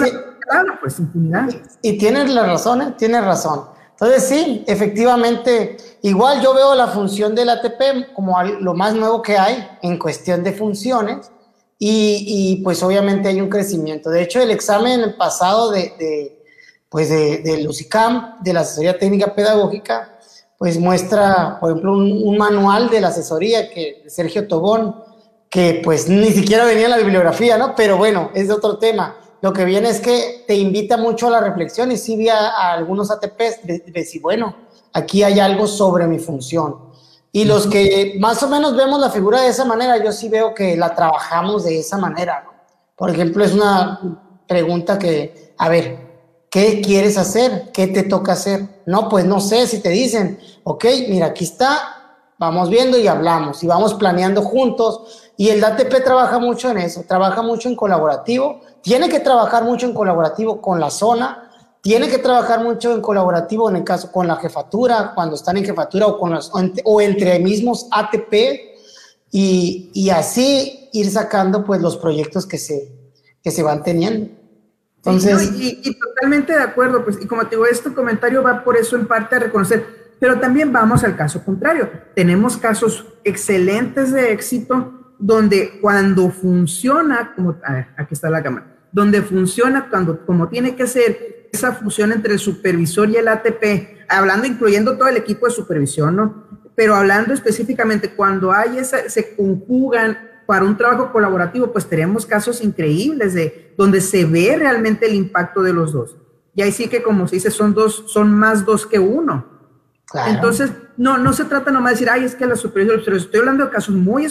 [SPEAKER 1] claro, pues impunidad.
[SPEAKER 2] Y, tienes la razón, ¿eh? tienes razón. Entonces sí, efectivamente, igual yo veo la función del ATP como lo más nuevo que hay en cuestión de funciones y, y pues obviamente hay un crecimiento. De hecho, el examen pasado de, de pues de, de Lucicam, de la asesoría técnica pedagógica, pues muestra, por ejemplo, un, un, manual de la asesoría que Sergio Tobón, que pues ni siquiera venía en la bibliografía, ¿no? Pero bueno, es de otro tema lo que viene es que te invita mucho a la reflexión y sí vi a, algunos ATPs de, decir, bueno, aquí hay algo sobre mi función. Y los que más o menos vemos la figura de esa manera, yo sí veo que la trabajamos de esa manera. Por ejemplo, es una pregunta que, a ver, ¿qué quieres hacer? ¿Qué te toca hacer? No, pues no sé si te dicen, ok, mira, aquí está, vamos viendo y hablamos y vamos planeando juntos. Y el ATP trabaja mucho en eso, trabaja mucho en colaborativo tiene que trabajar mucho en colaborativo con la zona, tiene que trabajar mucho en colaborativo en el caso con la jefatura, cuando están en jefatura o, con las, o, entre mismos ATP, y, y, así, ir sacando pues los proyectos que se, que se van teniendo. Entonces,
[SPEAKER 1] y, totalmente de acuerdo, pues, y como te digo, este comentario va por eso en parte a reconocer, pero también vamos al caso contrario. Tenemos casos excelentes de éxito donde cuando funciona, como, a ver, aquí está la cámara, donde funciona cuando, como tiene que ser esa fusión entre el supervisor y el ATP, hablando, incluyendo todo el equipo de supervisión, ¿no? Pero hablando específicamente, cuando hay esa, se conjugan para un trabajo colaborativo, pues tenemos casos increíbles de donde se ve realmente el impacto de los dos. Y ahí sí que, como se dice, son dos, son más dos que uno. Entonces, no, no se trata nomás de decir, ay, es que la supervisión, pero estoy hablando de casos muy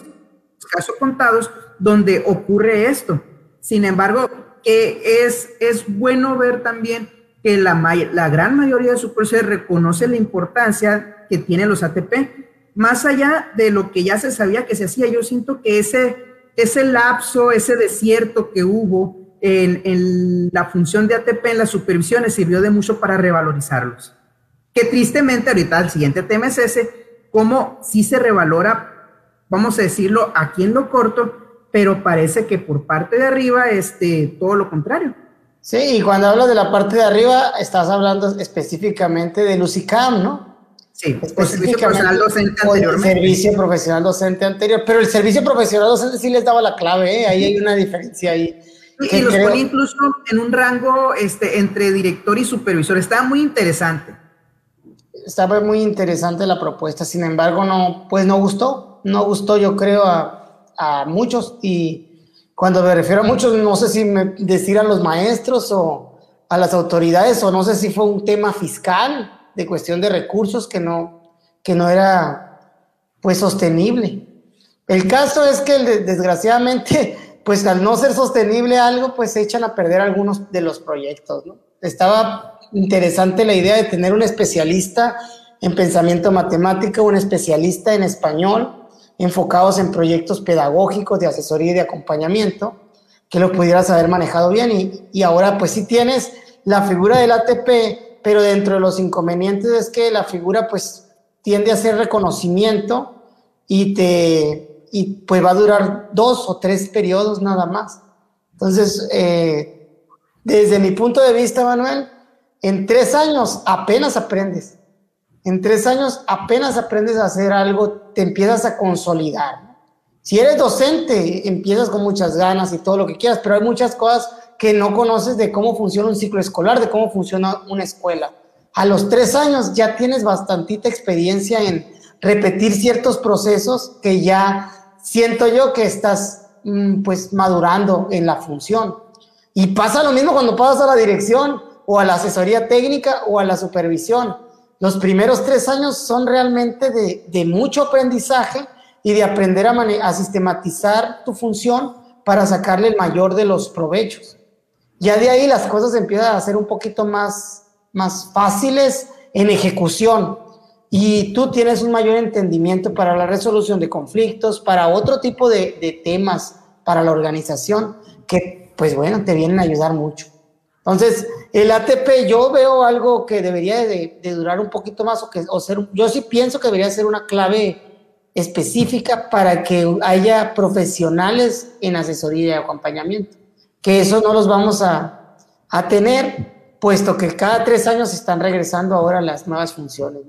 [SPEAKER 1] casos contados donde ocurre esto. Sin embargo, es, es bueno ver también que la, la gran mayoría de supervisores reconoce la importancia que tienen los ATP más allá de lo que ya se sabía que se hacía, yo siento que ese, ese lapso, ese desierto que hubo en, la función de ATP en las supervisiones sirvió de mucho para revalorizarlos. Que tristemente ahorita el siguiente tema es ese, cómo sí se revalora, vamos a decirlo, aquí en lo corto, pero parece que por parte de arriba, este, todo lo contrario.
[SPEAKER 2] Sí, y cuando hablas de la parte de arriba, estás hablando específicamente de Lucicam, ¿no?
[SPEAKER 1] Sí, el servicio profesional docente
[SPEAKER 2] El servicio profesional docente anterior, pero el servicio profesional docente sí les daba la clave, ¿eh? ahí hay una diferencia ahí.
[SPEAKER 1] Y, los pone incluso en un rango este, entre director y supervisor, está muy interesante.
[SPEAKER 2] Estaba muy interesante la propuesta, sin embargo, no, pues no gustó, no gustó yo creo a, muchos y cuando me refiero a muchos, no sé si me decir a los maestros o a las autoridades o no sé si fue un tema fiscal de cuestión de recursos que no, que no era pues sostenible. El caso es que desgraciadamente, [laughs] pues al no ser sostenible algo, pues se echan a perder algunos de los proyectos, Estaba interesante la idea de tener un especialista en pensamiento matemático, un especialista en español, enfocados en proyectos pedagógicos de asesoría y de acompañamiento, que lo pudieras haber manejado bien. Y, y ahora pues si tienes la figura del ATP pero dentro de los inconvenientes es que la figura pues tiende a hacer reconocimiento y te y pues va a durar dos o tres periodos nada más. Entonces, eh, desde mi punto de vista, Manuel, en tres años apenas aprendes. En tres años apenas aprendes a hacer algo, te empiezas a consolidar. Si eres docente, empiezas con muchas ganas y todo lo que quieras, pero hay muchas cosas que no conoces de cómo funciona un ciclo escolar, de cómo funciona una escuela. A los tres años ya tienes bastantita experiencia en repetir ciertos procesos que ya siento yo que estás mm, pues madurando en la función. Y pasa lo mismo cuando pasas a la dirección o a la asesoría técnica o a la supervisión. Los primeros tres años son realmente de, mucho aprendizaje y de aprender a, sistematizar tu función para sacarle el mayor de los provechos. Ya de ahí las cosas empiezan a ser un poquito más, más fáciles en ejecución y tú tienes un mayor entendimiento para la resolución de conflictos, para otro tipo de temas para la organización que, pues bueno, te vienen a ayudar mucho. Entonces, el ATP yo veo algo que debería de, durar un poquito más o que o ser, yo sí pienso que debería ser una clave específica para que haya profesionales en asesoría y acompañamiento que eso no los vamos a, a tener, puesto que cada tres años están regresando ahora las nuevas funciones.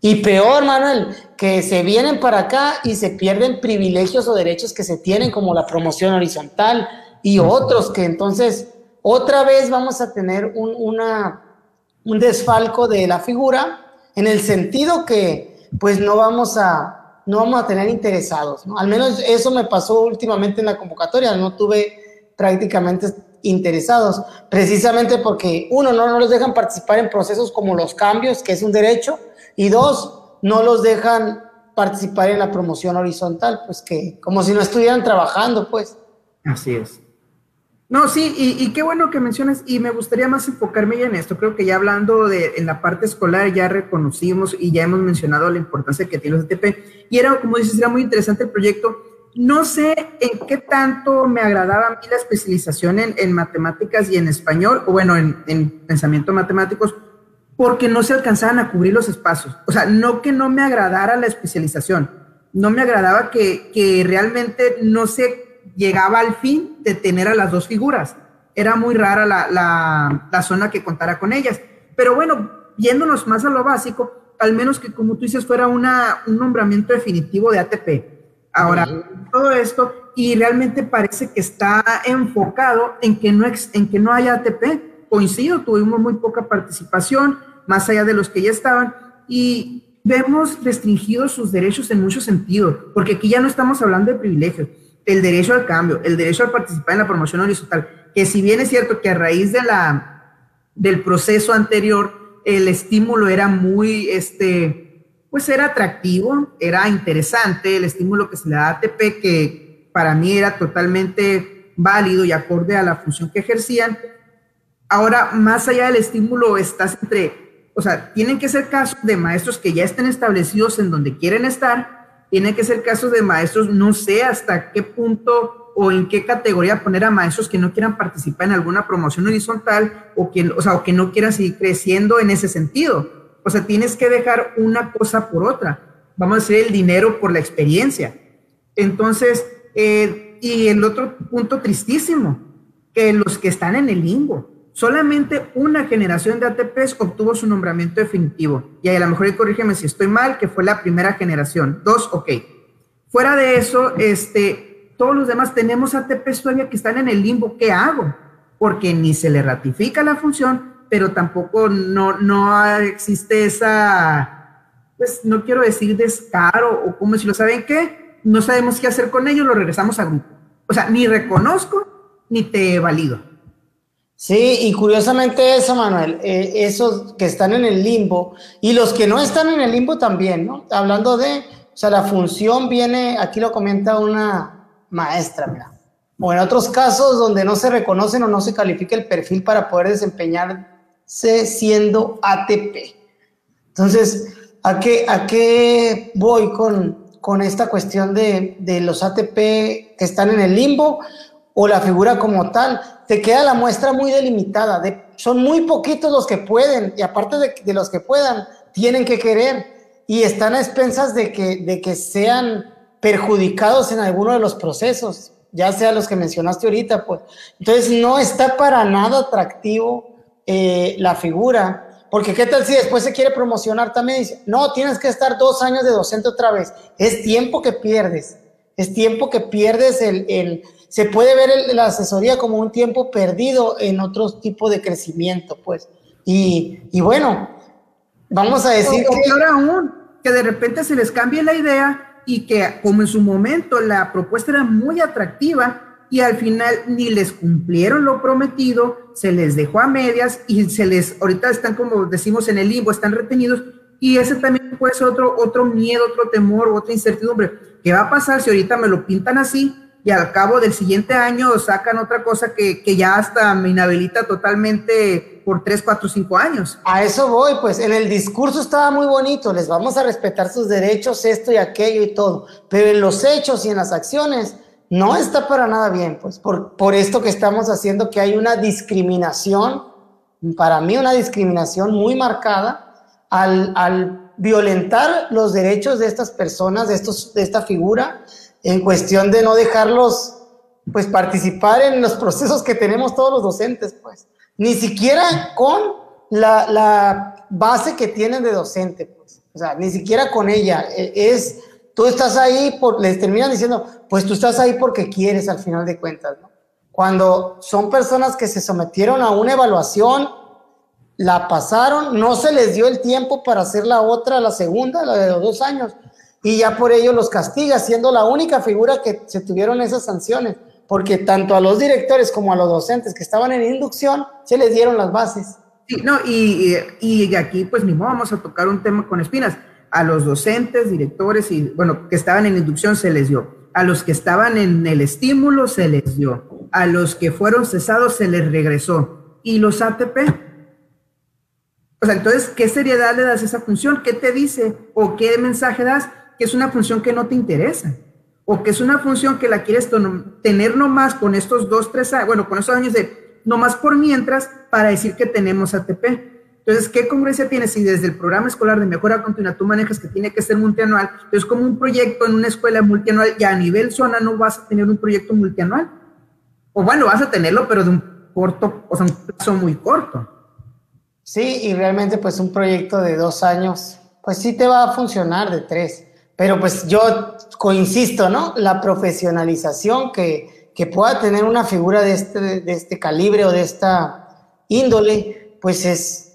[SPEAKER 2] Y peor, Manuel, que se vienen para acá y se pierden privilegios o derechos que se tienen, como la promoción horizontal y otros, que entonces otra vez vamos a tener un, un desfalco de la figura, en el sentido que pues no vamos a, no vamos a tener interesados. ¿no? Al menos eso me pasó últimamente en la convocatoria, no tuve prácticamente interesados, precisamente porque uno, no, no los dejan participar en procesos como los cambios, que es un derecho, y dos, no los dejan participar en la promoción horizontal, pues que como si no estuvieran trabajando, pues.
[SPEAKER 1] Así es. No, sí, y, qué bueno que mencionas, y me gustaría más enfocarme en esto. Creo que ya hablando de en la parte escolar, ya reconocimos y ya hemos mencionado la importancia que tiene el CTP, y era, como dices, era muy interesante el proyecto, no sé en qué tanto me agradaba a mí la especialización en, matemáticas y en español, o bueno, en, pensamiento matemáticos, porque no se alcanzaban a cubrir los espacios. O sea, no que no me agradara la especialización, no me agradaba que, realmente no se, llegaba al fin de tener a las dos figuras. Era muy rara la, la, la zona que contara con ellas. Pero bueno, yéndonos más a lo básico, al menos que como tú dices fuera una, un nombramiento definitivo de ATP. Ahora, todo esto, y realmente parece que está enfocado en que no, en que no haya ATP. Coincido, tuvimos muy poca participación, más allá de los que ya estaban, y vemos restringidos sus derechos en muchos sentidos, porque aquí ya no estamos hablando de privilegios, el derecho al cambio, el derecho a participar en la promoción horizontal, que si bien es cierto que a raíz de la, del proceso anterior, el estímulo era muy, este, pues era atractivo, era interesante, el estímulo que se le da a ATP, que para mí era totalmente válido y acorde a la función que ejercían. Ahora, más allá del estímulo, estás entre, o sea, tienen que ser casos de maestros que ya estén establecidos en donde quieren estar, tienen que ser casos de maestros, no sé hasta qué punto o en qué categoría poner a maestros que no quieran participar en alguna promoción horizontal o que, o sea, o que no quieran seguir creciendo en ese sentido. O sea, tienes que dejar una cosa por otra. Vamos a decir el dinero por la experiencia. Entonces, eh, y el otro punto tristísimo, que los que están en el limbo, solamente una generación de ATPs obtuvo su nombramiento definitivo. Y a lo mejor, corrígeme si estoy mal, que fue la primera generación. Dos, ok. Fuera de eso, este, todos los demás tenemos ATP todavía que están en el limbo. ¿Qué hago? Porque ni se le ratifica la función, pero tampoco no, no existe esa, pues no quiero decir descaro o como si lo saben qué, no sabemos qué hacer con ellos, lo regresamos a grupo. O sea, ni reconozco ni te valido.
[SPEAKER 2] Sí, y curiosamente eso, Manuel, eh, esos que están en el limbo y los que no están en el limbo también, ¿no? Hablando de, o sea, la función viene, aquí lo comenta una, maestra, mira. O en otros casos donde no se reconocen o no se califica el perfil para poder desempeñarse siendo ATP. Entonces, ¿a qué, a qué voy con, con esta cuestión de, de, los ATP que están en el limbo o la figura como tal? Te queda la muestra muy delimitada. De, son muy poquitos los que pueden y aparte de, los que puedan, tienen que querer y están a expensas de que, de que sean perjudicados en alguno de los procesos, ya sea los que mencionaste ahorita, pues. Entonces no está para nada atractivo eh, la figura, porque qué tal si después se quiere promocionar también, no, tienes que estar dos años de docente otra vez, es tiempo que pierdes, es tiempo que pierdes el se puede ver la asesoría como un tiempo perdido en otro tipo de crecimiento, pues. Y, y bueno, vamos a decir
[SPEAKER 1] que... aún, que de repente se les cambie la idea y que como en su momento la propuesta era muy atractiva y al final ni les cumplieron lo prometido, se les dejó a medias y se les, ahorita están como decimos en el limbo, están retenidos y ese también puede ser otro, otro miedo, otro temor, otra incertidumbre. ¿Qué va a pasar si ahorita me lo pintan así y al cabo del siguiente año sacan otra cosa que, que ya hasta me inhabilita totalmente por 3, 4, 5 años.
[SPEAKER 2] A eso voy, pues en el discurso estaba muy bonito, les vamos a respetar sus derechos, esto y aquello y todo, pero en los hechos y en las acciones no está para nada bien, pues por, por esto que estamos haciendo, que hay una discriminación, para mí una discriminación muy marcada al, al violentar los derechos de estas personas, de, estos, de esta figura, en cuestión de no dejarlos, pues, participar en los procesos que tenemos todos los docentes, pues. Ni siquiera con la, base que tienen de docente, pues. Ni siquiera con ella. E, es, tú estás ahí, por, les terminan diciendo, pues tú estás ahí porque quieres al final de cuentas. Cuando son personas que se sometieron a una evaluación, la pasaron, no se les dio el tiempo para hacer la otra, la segunda, la de los dos años y ya por ello los castiga, siendo la única figura que se tuvieron esas sanciones, porque tanto a los directores como a los docentes que estaban en inducción se les dieron las bases.
[SPEAKER 1] Sí, no, y, y, aquí pues mismo vamos a tocar un tema con espinas. A los docentes, directores y, bueno, que estaban en inducción se les dio. A los que estaban en el estímulo se les dio. A los que fueron cesados se les regresó. ¿Y los ATP? O sea, entonces, ¿qué seriedad le das a esa función? ¿Qué te dice? ¿O qué mensaje das? Que es una función que no te interesa o que es una función que la quieres tener nomás con estos dos, tres años, bueno, con estos años de nomás por mientras para decir que tenemos ATP. Entonces, ¿qué congruencia tiene si desde el programa escolar de mejora continua tú manejas que tiene que ser multianual? Entonces, como un proyecto en una escuela multianual, ya a nivel zona no vas a tener un proyecto multianual. O bueno, vas a tenerlo, pero de un corto, o sea, un plazo muy corto.
[SPEAKER 2] Sí, y realmente pues un proyecto de dos años, pues sí te va a funcionar de tres. Pero pues yo coincisto, ¿no? La profesionalización que, que pueda tener una figura de este, de este calibre o de esta índole, pues es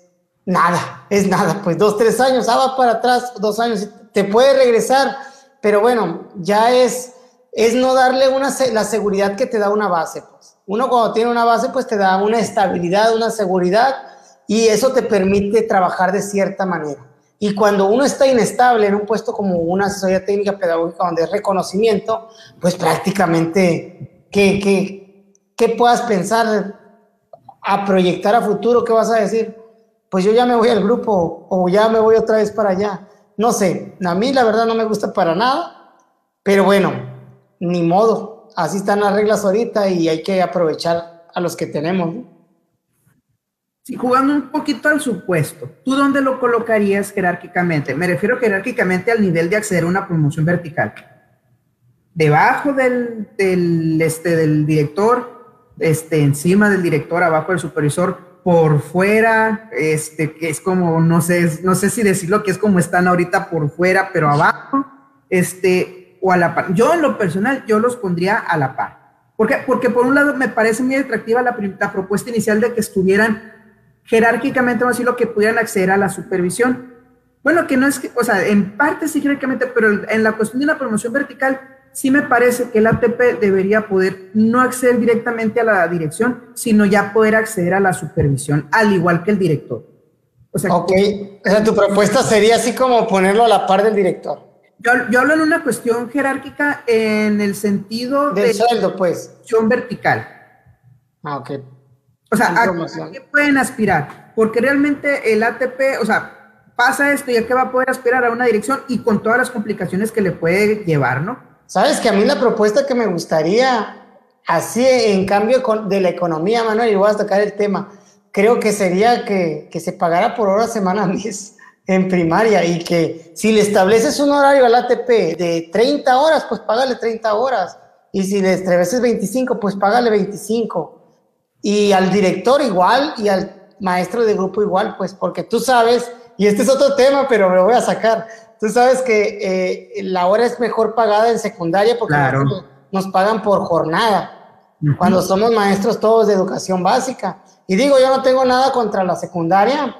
[SPEAKER 2] nada, es nada. Pues dos, tres años, ah, va para atrás, dos años, te puede regresar, pero bueno, ya es, es no darle una, la seguridad que te da una base. Pues. Uno cuando tiene una base, pues te da una estabilidad, una seguridad, y eso te permite trabajar de cierta manera. Y cuando uno está inestable en un puesto como una asesoría técnica pedagógica donde es reconocimiento, pues prácticamente, ¿qué, qué, qué puedas pensar a proyectar a futuro? ¿Qué vas a decir? Pues yo ya me voy al grupo o ya me voy otra vez para allá. No sé, a mí la verdad no me gusta para nada, pero bueno, ni modo. Así están las reglas ahorita y hay que aprovechar a los que tenemos.
[SPEAKER 1] Sí, jugando un poquito al supuesto, ¿tú dónde lo colocarías jerárquicamente? Me refiero jerárquicamente al nivel de acceder a una promoción vertical. Debajo del, del, este, del director, este, encima del director, abajo del supervisor, por fuera, este, que es como, no sé, no sé si decirlo que es como están ahorita por fuera, pero abajo, este, o a la par. Yo en lo personal, yo los pondría a la par. ¿Por qué? Porque por un lado me parece muy atractiva la, la propuesta inicial de que estuvieran jerárquicamente, vamos a decirlo, que pudieran acceder a la supervisión. Bueno, que no es que, o sea, en parte sí jerárquicamente, pero en la cuestión de una promoción vertical, sí me parece que el ATP debería poder no acceder directamente a la dirección, sino ya poder acceder a la supervisión, al igual que el director.
[SPEAKER 2] O sea, ok, o sea, tu propuesta sería así como ponerlo a la par del director.
[SPEAKER 1] Yo, yo hablo en una cuestión jerárquica en el sentido
[SPEAKER 2] del de sueldo, pues.
[SPEAKER 1] vertical.
[SPEAKER 2] Ah, ok.
[SPEAKER 1] O sea, ¿a, qué pueden aspirar? Porque realmente el ATP, o sea, pasa esto y a qué va a poder aspirar a una dirección y con todas las complicaciones que le puede llevar, ¿no?
[SPEAKER 2] Sabes que a mí la propuesta que me gustaría, así en cambio de la economía, Manuel, y voy a tocar el tema, creo que sería que, que se pagara por hora, semana, [laughs] mes en primaria y que si le estableces un horario al ATP de 30 horas, pues págale 30 horas. Y si le estableces 25, pues págale 25 y al director igual y al maestro de grupo igual, pues porque tú sabes, y este es otro tema, pero me lo voy a sacar, tú sabes que eh, la hora es mejor pagada en secundaria porque nos, pagan por jornada, cuando somos maestros todos de educación básica. Y digo, yo no tengo nada contra la secundaria,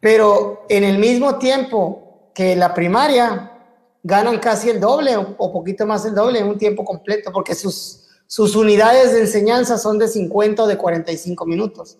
[SPEAKER 2] pero en el mismo tiempo que la primaria, ganan casi el doble o poquito más el doble en un tiempo completo, porque sus sus unidades de enseñanza son de 50 o de 45 minutos.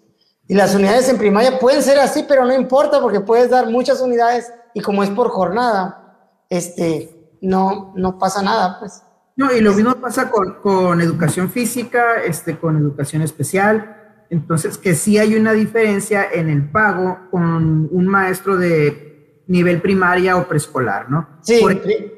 [SPEAKER 2] Y las unidades en primaria pueden ser así, pero no importa porque puedes dar muchas unidades y como es por jornada, este, no, no pasa nada, pues.
[SPEAKER 1] No, y lo mismo pasa con, con educación física, este, con educación especial. Entonces, que sí hay una diferencia en el pago con un maestro de nivel primaria o preescolar, ¿no?
[SPEAKER 2] Sí,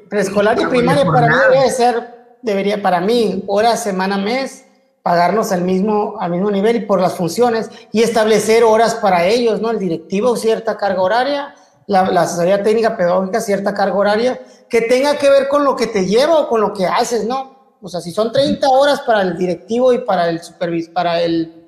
[SPEAKER 2] preescolar y primaria para mí debe ser debería para mí, hora, semana, mes, pagarnos al mismo, al mismo nivel y por las funciones y establecer horas para ellos, ¿no? El directivo, cierta carga horaria, la, la, asesoría técnica pedagógica, cierta carga horaria, que tenga que ver con lo que te lleva o con lo que haces, ¿no? O sea, si son 30 horas para el directivo y para el supervis, para el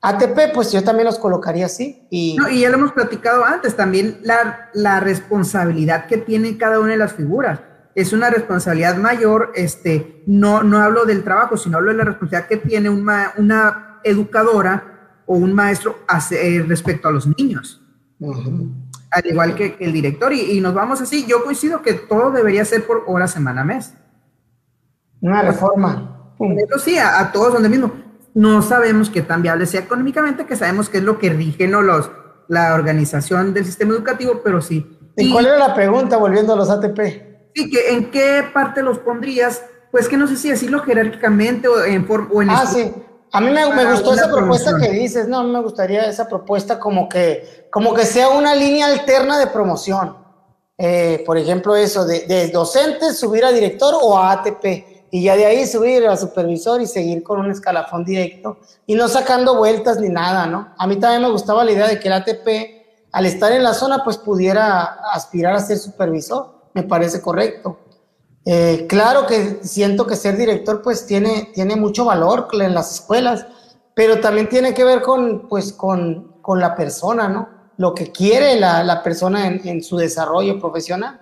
[SPEAKER 2] ATP, pues yo también los colocaría así. Y,
[SPEAKER 1] y ya lo hemos platicado antes, también la, la responsabilidad que tiene cada una de las figuras es una responsabilidad mayor, este, no, no hablo del trabajo, sino hablo de la responsabilidad que tiene una, una educadora o un maestro eh, respecto a los niños. Al igual que, el director. Y, nos vamos así. Yo coincido que todo debería ser por hora, semana, mes.
[SPEAKER 2] Una reforma.
[SPEAKER 1] Pero sí, a, todos donde mismo. No sabemos qué tan viable sea económicamente, que sabemos que es lo que rige ¿no? Los, la organización del sistema educativo, pero sí.
[SPEAKER 2] ¿Y cuál era la pregunta volviendo a los ATP?
[SPEAKER 1] Sí, que en qué parte los pondrías, pues que no sé si decirlo jerárquicamente o en forma o en
[SPEAKER 2] Ah, sí. A mí me, me gustó esa propuesta que dices, no, a mí me gustaría esa propuesta como que, como que sea una línea alterna de promoción. Eh, por ejemplo, eso, de, de docentes subir a director o a ATP, y ya de ahí subir a supervisor y seguir con un escalafón directo, y no sacando vueltas ni nada, ¿no? A mí también me gustaba la idea de que el ATP al estar en la zona, pues pudiera aspirar a ser supervisor. Me parece correcto. Eh, claro que siento que ser director pues tiene, tiene mucho valor en las escuelas, pero también tiene que ver con, pues, con, con la persona, ¿no? Lo que quiere la, la persona en, en, su desarrollo profesional.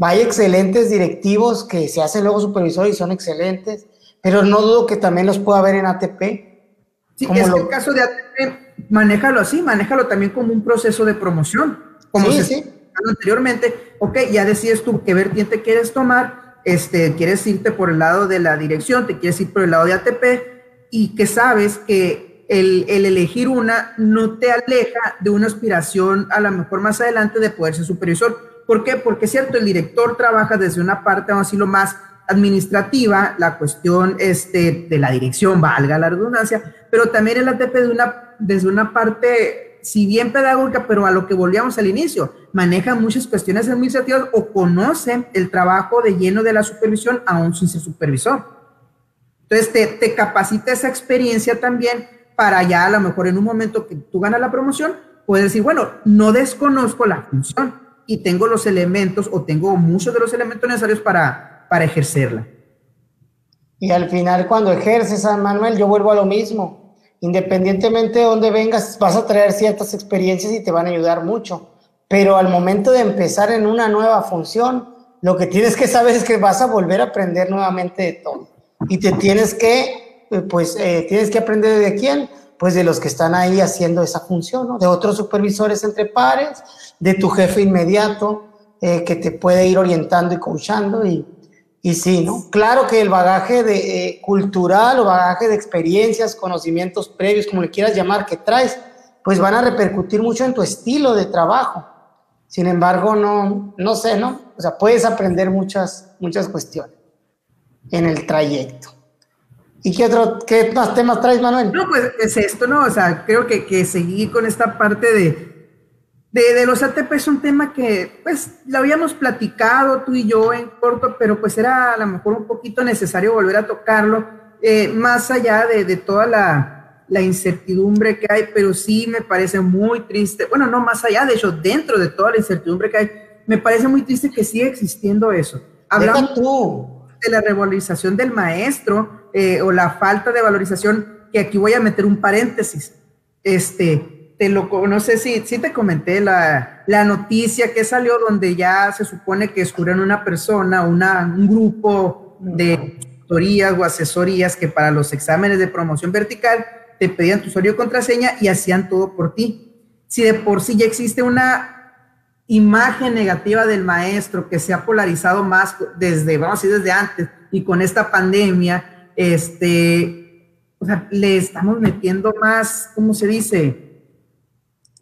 [SPEAKER 2] Hay excelentes directivos que se hacen luego supervisores y son excelentes, pero no dudo que también los pueda ver en ATP.
[SPEAKER 1] Sí, es lo... que el caso de ATP, manéjalo así, manéjalo también como un proceso de promoción. Como
[SPEAKER 2] sí,
[SPEAKER 1] se
[SPEAKER 2] sí.
[SPEAKER 1] Anteriormente, ok, ya decides tú qué vertiente quieres tomar, este, quieres irte por el lado de la dirección, te quieres ir por el lado de ATP, y que sabes que el, el, elegir una no te aleja de una aspiración a lo mejor más adelante de poder ser supervisor. ¿Por qué? Porque es cierto, el director trabaja desde una parte, vamos a decirlo, más administrativa, la cuestión este, de la dirección, valga la redundancia, pero también el ATP de una, desde una parte, si bien pedagógica, pero a lo que volvíamos al inicio, maneja muchas cuestiones administrativas o conoce el trabajo de lleno de la supervisión aún sin ser supervisor. Entonces te, te capacita esa experiencia también para ya a lo mejor en un momento que tú ganas la promoción, puedes decir, bueno, no desconozco la función y tengo los elementos o tengo muchos de los elementos necesarios para, para ejercerla.
[SPEAKER 2] Y al final cuando ejerces, San Manuel, yo vuelvo a lo mismo. Independientemente de dónde vengas, vas a traer ciertas experiencias y te van a ayudar mucho. Pero al momento de empezar en una nueva función, lo que tienes que saber es que vas a volver a aprender nuevamente de todo. Y te tienes que, pues, eh, tienes que aprender de quién, pues de los que están ahí haciendo esa función, ¿no? De otros supervisores entre pares, de tu jefe inmediato, eh, que te puede ir orientando y coachando y, y sí, ¿no? Claro que el bagaje de, eh, cultural o bagaje de experiencias, conocimientos previos, como le quieras llamar, que traes, pues van a repercutir mucho en tu estilo de trabajo. Sin embargo, no, no sé, ¿no? O sea, puedes aprender muchas, muchas cuestiones en el trayecto. ¿Y qué, otro, qué más temas traes, Manuel?
[SPEAKER 1] No, pues es esto, ¿no? O sea, creo que, que seguir con esta parte de, de, de, los ATP es un tema que, pues, lo habíamos platicado tú y yo en corto, pero pues era a lo mejor un poquito necesario volver a tocarlo, eh, más allá de, de toda la, la, incertidumbre que hay, pero sí me parece muy triste, bueno, no más allá, de hecho, dentro de toda la incertidumbre que hay, me parece muy triste que siga existiendo eso.
[SPEAKER 2] Hablamos tú.
[SPEAKER 1] de la revalorización del maestro eh, o la falta de valorización, que aquí voy a meter un paréntesis. Este, te lo, no sé si, si te comenté la, la noticia que salió donde ya se supone que descubren una persona, una, un grupo de tutorías o asesorías que para los exámenes de promoción vertical te pedían tu usuario y contraseña y hacían todo por ti. Si de por sí ya existe una imagen negativa del maestro que se ha polarizado más desde, vamos a decir, desde antes y con esta pandemia, este, o sea, le estamos metiendo más, ¿cómo se dice?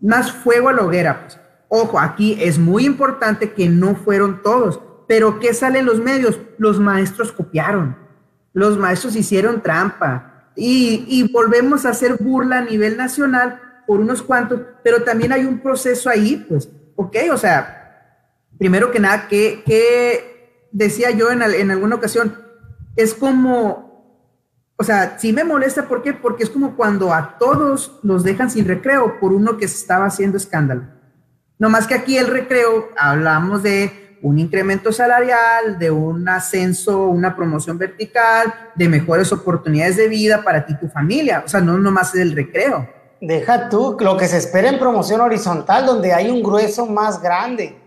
[SPEAKER 1] Más fuego a la hoguera. Pues. Ojo, aquí es muy importante que no fueron todos, pero ¿qué sale en los medios? Los maestros copiaron, los maestros hicieron trampa y, volvemos a hacer burla a nivel nacional por unos cuantos, pero también hay un proceso ahí, pues, ok, o sea, primero que nada, que, que decía yo en, en, alguna ocasión, es como, o sea, sí me molesta, ¿por qué? Porque es como cuando a todos los dejan sin recreo por uno que se estaba haciendo escándalo. No más que aquí el recreo, hablamos de un incremento salarial, de un ascenso, una promoción vertical, de mejores oportunidades de vida para ti y tu familia. O sea, no nomás es el recreo.
[SPEAKER 2] Deja tú lo que se espera en promoción horizontal, donde hay un grueso más grande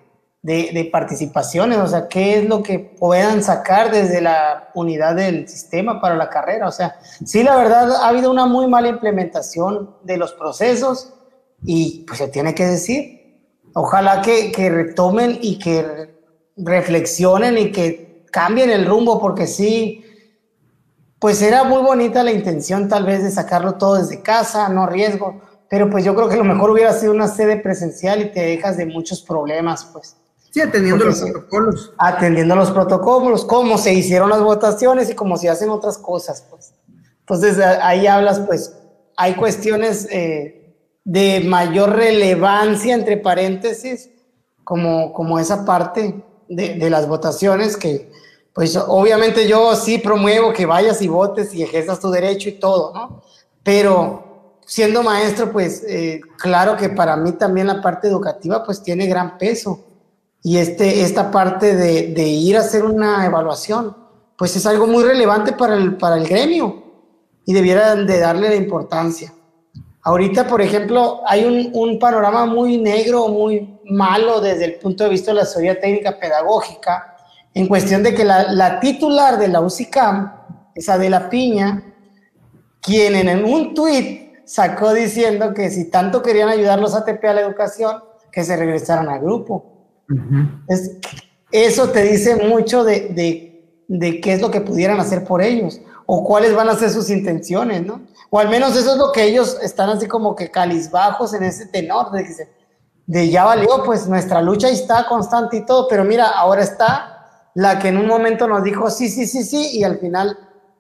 [SPEAKER 2] de, de, participaciones, o sea, qué es lo que puedan sacar desde la unidad del sistema para la carrera. O sea, sí, la verdad, ha habido una muy mala implementación de los procesos y pues se tiene que decir. Ojalá que, que retomen y que reflexionen y que cambien el rumbo, porque sí, pues era muy bonita la intención tal vez de sacarlo todo desde casa, no riesgo, pero pues yo creo que lo mejor hubiera sido una sede presencial y te dejas de muchos problemas, pues.
[SPEAKER 1] Sí, atendiendo Porque los protocolos.
[SPEAKER 2] Atendiendo los protocolos, cómo se hicieron las votaciones y cómo se hacen otras cosas, pues. Entonces ahí hablas, pues, hay cuestiones eh, de mayor relevancia, entre paréntesis, como, como esa parte de, las votaciones que, pues obviamente yo sí promuevo que vayas y votes y ejerzas tu derecho y todo, ¿no? Pero siendo maestro, pues eh, claro que para mí también la parte educativa pues tiene gran peso. Y este, esta parte de, de ir a hacer una evaluación, pues es algo muy relevante para el, para el gremio y debieran de darle la importancia. Ahorita, por ejemplo, hay un, un, panorama muy negro, muy malo desde el punto de vista de la teoría técnica pedagógica, en cuestión de que la, la titular de la UCICAM, esa de la piña, quien en un tuit sacó diciendo que si tanto querían ayudar los ATP a la educación, que se regresaran al grupo. es, eso te dice mucho de, de, de qué es lo que pudieran hacer por ellos o cuáles van a ser sus intenciones, ¿no? O al menos eso es lo que ellos están así como que calizbajos en ese tenor, de, que de ya valió, pues nuestra lucha está constante y todo, pero mira, ahora está la que en un momento nos dijo sí, sí, sí, sí, y al final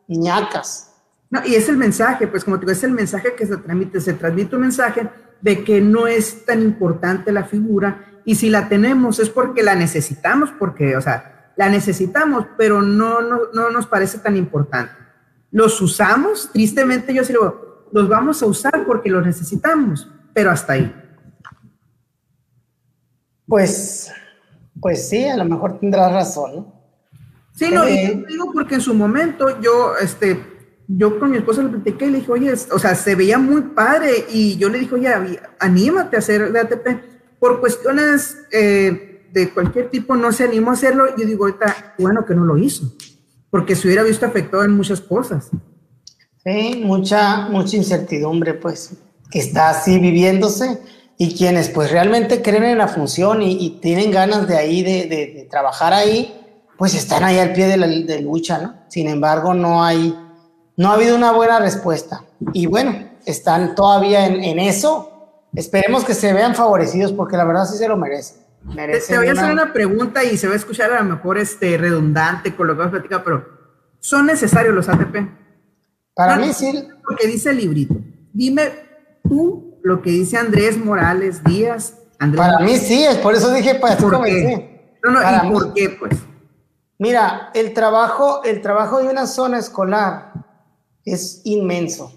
[SPEAKER 2] ñacas.
[SPEAKER 1] No, y es el mensaje, pues como te digo, es el mensaje que se transmite, se transmite un mensaje de que no es tan importante la figura y si la tenemos es porque la necesitamos, porque, o sea, la necesitamos, pero no, no, no nos parece tan importante los usamos, tristemente yo sí digo, los vamos a usar porque los necesitamos, pero hasta ahí.
[SPEAKER 2] Pues, pues sí, a lo mejor tendrás razón, ¿no?
[SPEAKER 1] Sí, no, y eh, digo porque en su momento yo, este, yo con mi esposa le platiqué y le dije, oye, o sea, se veía muy padre y yo le dije, oye, anímate a hacer de ATP. Por cuestiones eh, de cualquier tipo no se animó a hacerlo. Yo digo, ahorita, bueno que no lo hizo porque se hubiera visto afectado en muchas cosas.
[SPEAKER 2] Sí, mucha, mucha incertidumbre, pues, que está así viviéndose y quienes pues realmente creen en la función y, tienen ganas de ahí, de, trabajar ahí, pues están ahí al pie de la de lucha, ¿no? Sin embargo, no hay, no ha habido una buena respuesta. Y bueno, están todavía en, en eso. Esperemos que se vean favorecidos porque la verdad sí se lo merecen.
[SPEAKER 1] Te, voy a hacer una pregunta y se va a escuchar a lo mejor este, redundante con lo que vas a platicar, pero ¿son necesarios los ATP?
[SPEAKER 2] Para mí sí.
[SPEAKER 1] Lo que dice el librito. Dime tú lo que dice Andrés Morales Díaz.
[SPEAKER 2] Para mí sí, es por eso dije, pues,
[SPEAKER 1] ¿Por qué? No, no, ¿y por qué, pues?
[SPEAKER 2] Mira, el trabajo, el trabajo de una zona escolar es inmenso.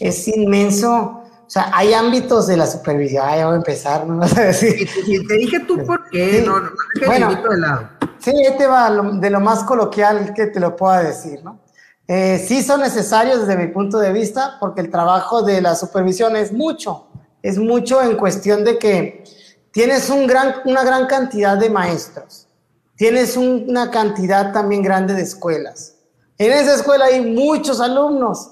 [SPEAKER 2] Es inmenso o sea, hay ámbitos de la supervisión. Ay, voy a empezar, no vas a decir.
[SPEAKER 1] Y te dije tú por qué, no, no, no bueno, de lado.
[SPEAKER 2] Sí, este va de lo más coloquial que te lo pueda decir, ¿no? Eh, sí son necesarios desde mi punto de vista, porque el trabajo de la supervisión es mucho, es mucho en cuestión de que tienes una gran cantidad de maestros, tienes una cantidad también grande de escuelas. En esa escuela hay muchos alumnos.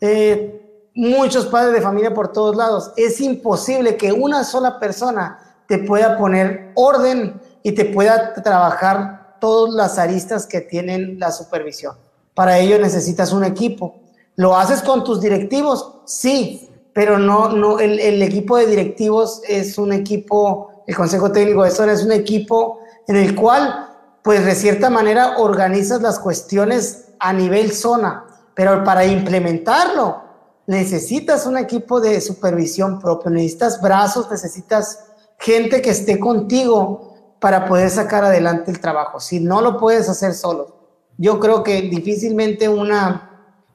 [SPEAKER 2] Eh, muchos padres de familia por todos lados. Es imposible que una sola persona te pueda poner orden y te pueda trabajar todas las aristas que tienen la supervisión. Para ello necesitas un equipo. ¿Lo haces con tus directivos? Sí, pero no, no, el, equipo de directivos es un equipo, el Consejo Técnico de Zona es un equipo en el cual, pues de cierta manera, organizas las cuestiones a nivel zona, pero para implementarlo necesitas un equipo de supervisión propio, necesitas brazos, necesitas gente que esté contigo para poder sacar adelante el trabajo. Si no lo puedes hacer solo, yo creo que difícilmente una,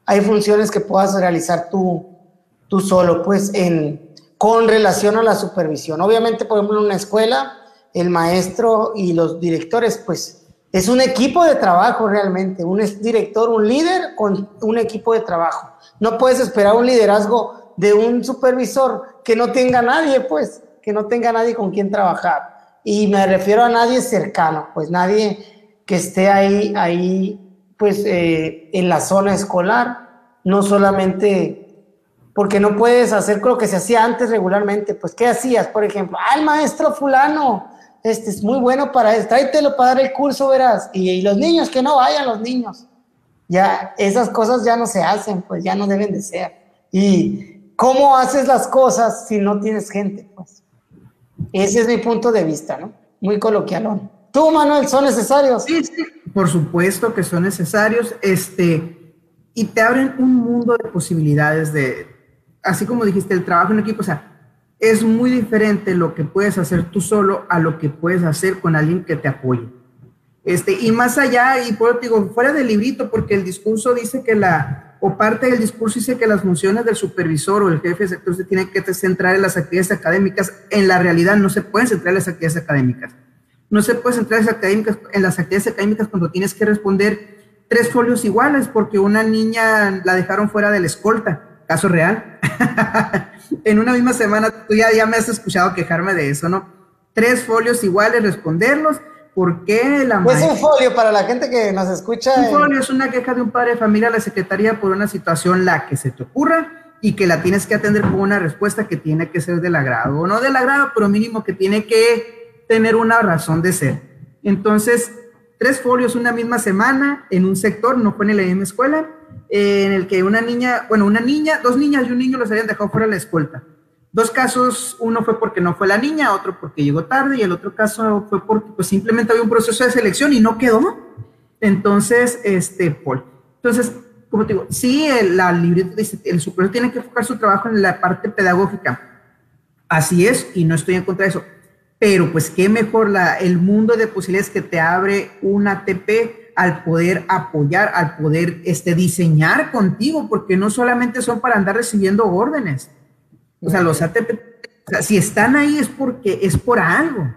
[SPEAKER 2] hay funciones que puedas realizar tú, tú solo, pues en, con relación a la supervisión. Obviamente, por ejemplo, en una escuela, el maestro y los directores, pues es un equipo de trabajo realmente, un director, un líder con un equipo de trabajo. No puedes esperar un liderazgo de un supervisor que no tenga nadie, pues, que no tenga nadie con quien trabajar. Y me refiero a nadie cercano, pues nadie que esté ahí, ahí, pues, eh, en la zona escolar, no solamente porque no puedes hacer lo que se hacía antes regularmente. Pues, ¿qué hacías? Por ejemplo, ah, el maestro fulano, este es muy bueno para eso, tráetelo para dar el curso, verás. Y, los niños, que no vayan los niños. Ya esas cosas ya no se hacen, pues ya no deben de ser. Y cómo haces las cosas si no tienes gente, pues. Ese es mi punto de vista, ¿no? Muy coloquialón. ¿Tú, Manuel, son necesarios?
[SPEAKER 1] Sí, sí, por supuesto que son necesarios, este, y te abren un mundo de posibilidades de, así como dijiste, el trabajo en equipo, o sea, es muy diferente lo que puedes hacer tú solo a lo que puedes hacer con alguien que te apoye. Este, y más allá, y por digo, fuera del librito, porque el discurso dice que la, o parte del discurso dice que las funciones del supervisor o el jefe de sector se tienen que centrar en las actividades académicas. En la realidad no se pueden centrar en las actividades académicas. No se puede centrar en las actividades académicas cuando tienes que responder tres folios iguales porque una niña la dejaron fuera de la escolta. Caso real. [laughs] en una misma semana, tú ya, ya me has escuchado quejarme de eso, ¿no? Tres folios iguales, responderlos ¿Por qué la
[SPEAKER 2] Pues un folio para la gente que nos escucha.
[SPEAKER 1] Un folio es una queja de un padre de familia a la secretaría por una situación la que se te ocurra y que la tienes que atender con una respuesta que tiene que ser del agrado, o no del agrado, pero mínimo que tiene que tener una razón de ser. Entonces, tres folios una misma semana en un sector, no fue en la misma escuela, en el que una niña, bueno, una niña, dos niñas y un niño los habían dejado fuera de la escuela. Dos casos, uno fue porque no fue la niña, otro porque llegó tarde y el otro caso fue porque pues, simplemente había un proceso de selección y no quedó. Entonces, este, Paul. Entonces, como te digo, sí, el, la libreta dice, el superior tiene que enfocar su trabajo en la parte pedagógica. Así es, y no estoy en contra de eso. Pero pues qué mejor la, el mundo de posibilidades que te abre una ATP al poder apoyar, al poder este, diseñar contigo, porque no solamente son para andar recibiendo órdenes o sea, los ATP, si están ahí es porque es por algo.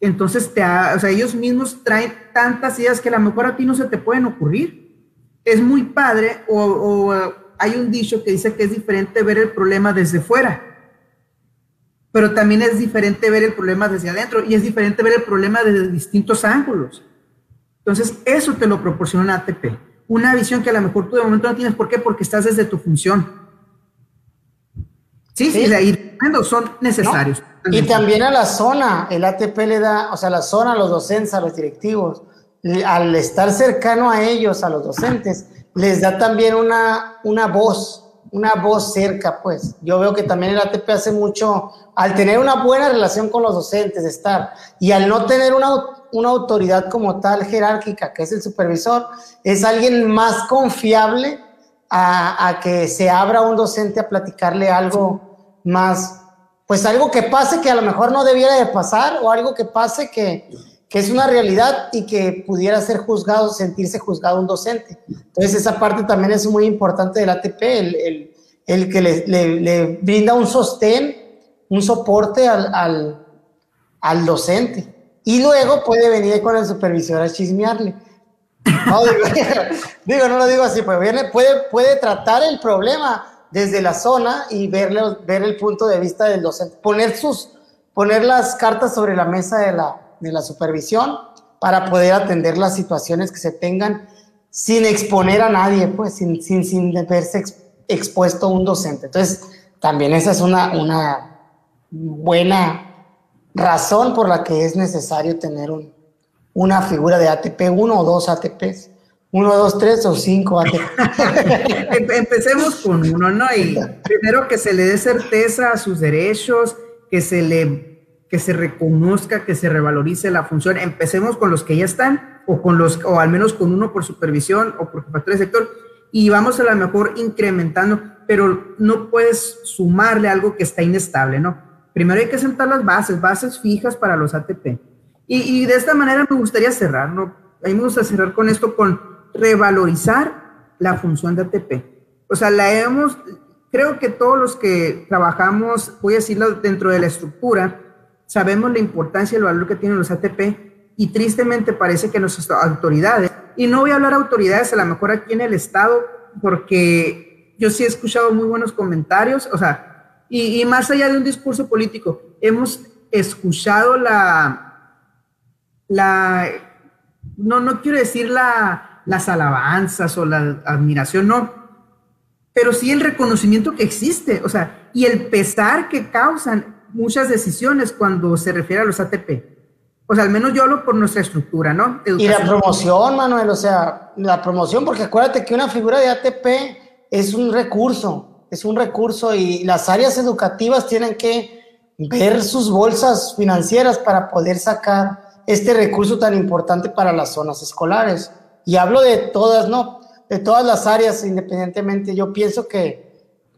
[SPEAKER 1] Entonces, te o sea, ellos mismos traen tantas ideas que a lo mejor a ti no se te pueden ocurrir. Es muy padre, o, hay un dicho que dice que es diferente ver el problema desde fuera, pero también es diferente ver el problema desde adentro y es diferente ver el problema desde distintos ángulos. Entonces, eso te lo proporciona un ATP. Una visión que a lo mejor tú de momento no tienes. ¿Por qué? Porque estás desde tu función Sí, sí, sí son necesarios.
[SPEAKER 2] Y también a la zona, el ATP le da, o sea, la zona a los docentes, a los directivos, al estar cercano a ellos, a los docentes, les da también una, una voz, una voz cerca, pues. Yo veo que también el ATP hace mucho, al tener una buena relación con los docentes, estar, y al no tener una, una autoridad como tal jerárquica, que es el supervisor, es alguien más confiable a, que se abra un docente a platicarle algo más, pues algo que pase que a lo mejor no debiera de pasar o algo que pase que, que es una realidad y que pudiera ser juzgado, sentirse juzgado un docente. Entonces esa parte también es muy importante del ATP, el, el, que le, brinda un sostén, un soporte al, al, al docente. Y luego puede venir con el supervisor a chismearle. No, [laughs] digo, no lo digo así, pues viene, puede, puede tratar el problema desde la zona y verle, ver el punto de vista del docente, poner, sus, poner las cartas sobre la mesa de la, de la supervisión para poder atender las situaciones que se tengan sin exponer a nadie, pues sin, sin, sin verse expuesto un docente. Entonces, también esa es una, una buena razón por la que es necesario tener un, una figura de ATP, uno o dos ATPs. Uno, dos, tres o cinco ATP. [laughs]
[SPEAKER 1] Empecemos con uno, ¿no? Y primero que se le dé certeza a sus derechos, que se le que se reconozca, que se revalorice la función. Empecemos con los que ya están, o con los, o al menos con uno por supervisión o por jefatura de sector, y vamos a lo mejor incrementando, pero no puedes sumarle algo que está inestable, ¿no? Primero hay que sentar las bases, bases fijas para los ATP y, de esta manera me gustaría cerrar, ¿no? A mí me gusta cerrar con esto, con revalorizar la función de ATP. O sea, la hemos, creo que todos los que trabajamos, voy a decirlo dentro de la estructura, sabemos la importancia y el valor que tienen los ATP y tristemente parece que nuestras autoridades, y no voy a hablar autoridades a lo mejor aquí en el Estado, porque yo sí he escuchado muy buenos comentarios, o sea, y, más allá de un discurso político, hemos escuchado la, la, no, no quiero decir la, las alabanzas o la admiración, no, pero sí el reconocimiento que existe, o sea, y el pesar que causan muchas decisiones cuando se refiere a los ATP. O sea, al menos yo hablo por nuestra estructura, ¿no?
[SPEAKER 2] Y la promoción, Manuel, o sea, la promoción, porque acuérdate que una figura de ATP es un recurso, es un recurso y las áreas educativas tienen que ver sus bolsas financieras para poder sacar este recurso tan importante para las zonas escolares. Y hablo de todas, ¿no? De todas las áreas, independientemente. Yo pienso que,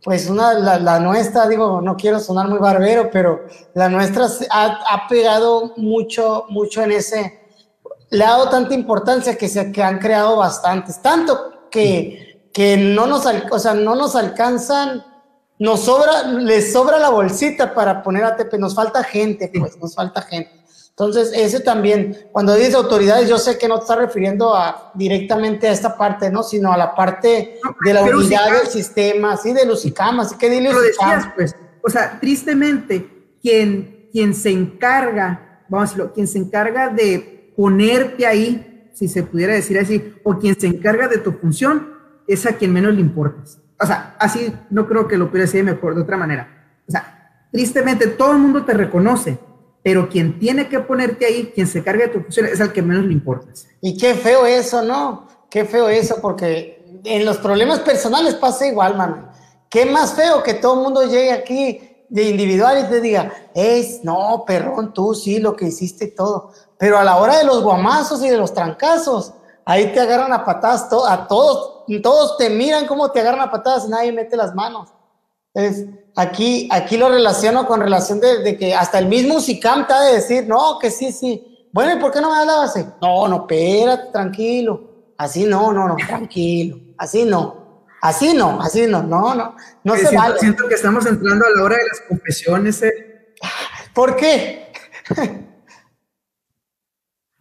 [SPEAKER 2] pues, una, la, nuestra, digo, no quiero sonar muy barbero, pero la nuestra ha, ha, pegado mucho, mucho en ese, le ha dado tanta importancia que se que han creado bastantes, tanto que que no nos, o sea, no nos alcanzan, nos sobra, les sobra la bolsita para poner ATP, nos falta gente, pues, nos falta gente. Entonces, ese también, cuando dices autoridades, yo sé que no te estás refiriendo a, directamente a esta parte, ¿no? Sino a la parte de la unidad del sistema, sí, de los ICAMAS, así que dile
[SPEAKER 1] decías, pues, o sea, tristemente, quien, quien se encarga, vamos a decirlo, quien se encarga de ponerte ahí, si se pudiera decir así, o quien se encarga de tu función, es a quien menos le importas. O sea, así no creo que lo pudiera decir mejor de otra manera. O sea, tristemente todo el mundo te reconoce, pero quien tiene que ponerte ahí, quien se carga de tu función, es al que menos le importas.
[SPEAKER 2] Y qué feo eso, ¿no? Qué feo eso, porque en los problemas personales pasa igual, mano. Qué más feo que todo el mundo llegue aquí de individual y te diga, es, no, perrón, tú sí, lo que hiciste y todo. Pero a la hora de los guamazos y de los trancazos, ahí te agarran a patadas a todos, todos te miran cómo te agarran a patadas y nadie mete las manos. Es, aquí, aquí lo relaciono con relación de, que hasta el mismo SICAM te ha de decir, no, que sí, sí. Bueno, ¿y por qué no me hablabas así? No, no, espérate, tranquilo. Así no, no, no, tranquilo. Así no. Así no, así no, no, no. No se
[SPEAKER 1] siento, vale. Siento que estamos entrando a la hora de las confesiones. Eh.
[SPEAKER 2] ¿Por qué? [laughs]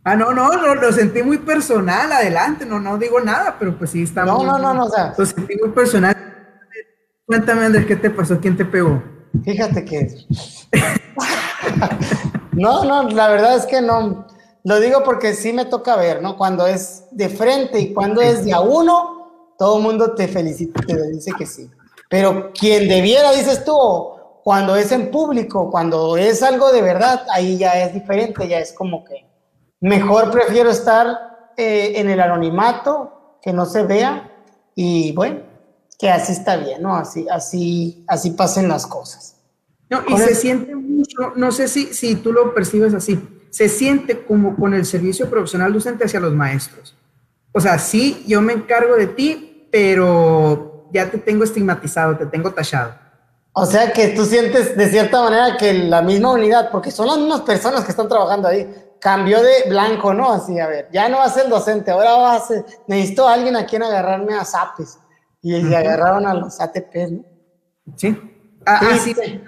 [SPEAKER 1] Ah, no, no, no, lo sentí muy personal, adelante, no, no digo nada, pero pues sí estamos.
[SPEAKER 2] No, no, no, no, o sea.
[SPEAKER 1] Lo sentí muy personal. Cuéntame, Andrés, ¿qué te pasó? ¿Quién te pegó?
[SPEAKER 2] Fíjate que. no, no, la verdad es que no. Lo digo porque sí me toca ver, ¿no? Cuando es de frente y cuando es de a uno, todo el mundo te felicita, te dice que sí. Pero quien debiera, dices tú, cuando es en público, cuando es algo de verdad, ahí ya es diferente, ya es como que Mejor prefiero estar eh, en el anonimato, que no se vea, y bueno, que así está bien, ¿no? Así, así, así pasen las cosas.
[SPEAKER 1] No, y se siente mucho, no sé si, si tú lo percibes así, se siente como con el servicio profesional docente hacia los maestros. O sea, sí, yo me encargo de ti, pero ya te tengo estigmatizado, te tengo tachado.
[SPEAKER 2] O sea que tú sientes de cierta manera que la misma unidad, porque son las mismas personas que están trabajando ahí, cambió de blanco, ¿no? Así, a ver, ya no va a ser docente, ahora va a ser, necesito a alguien a quien agarrarme a zapes. Y se agarraron a los ATPs, ¿no?
[SPEAKER 1] Sí.
[SPEAKER 2] Ah, ah Triste.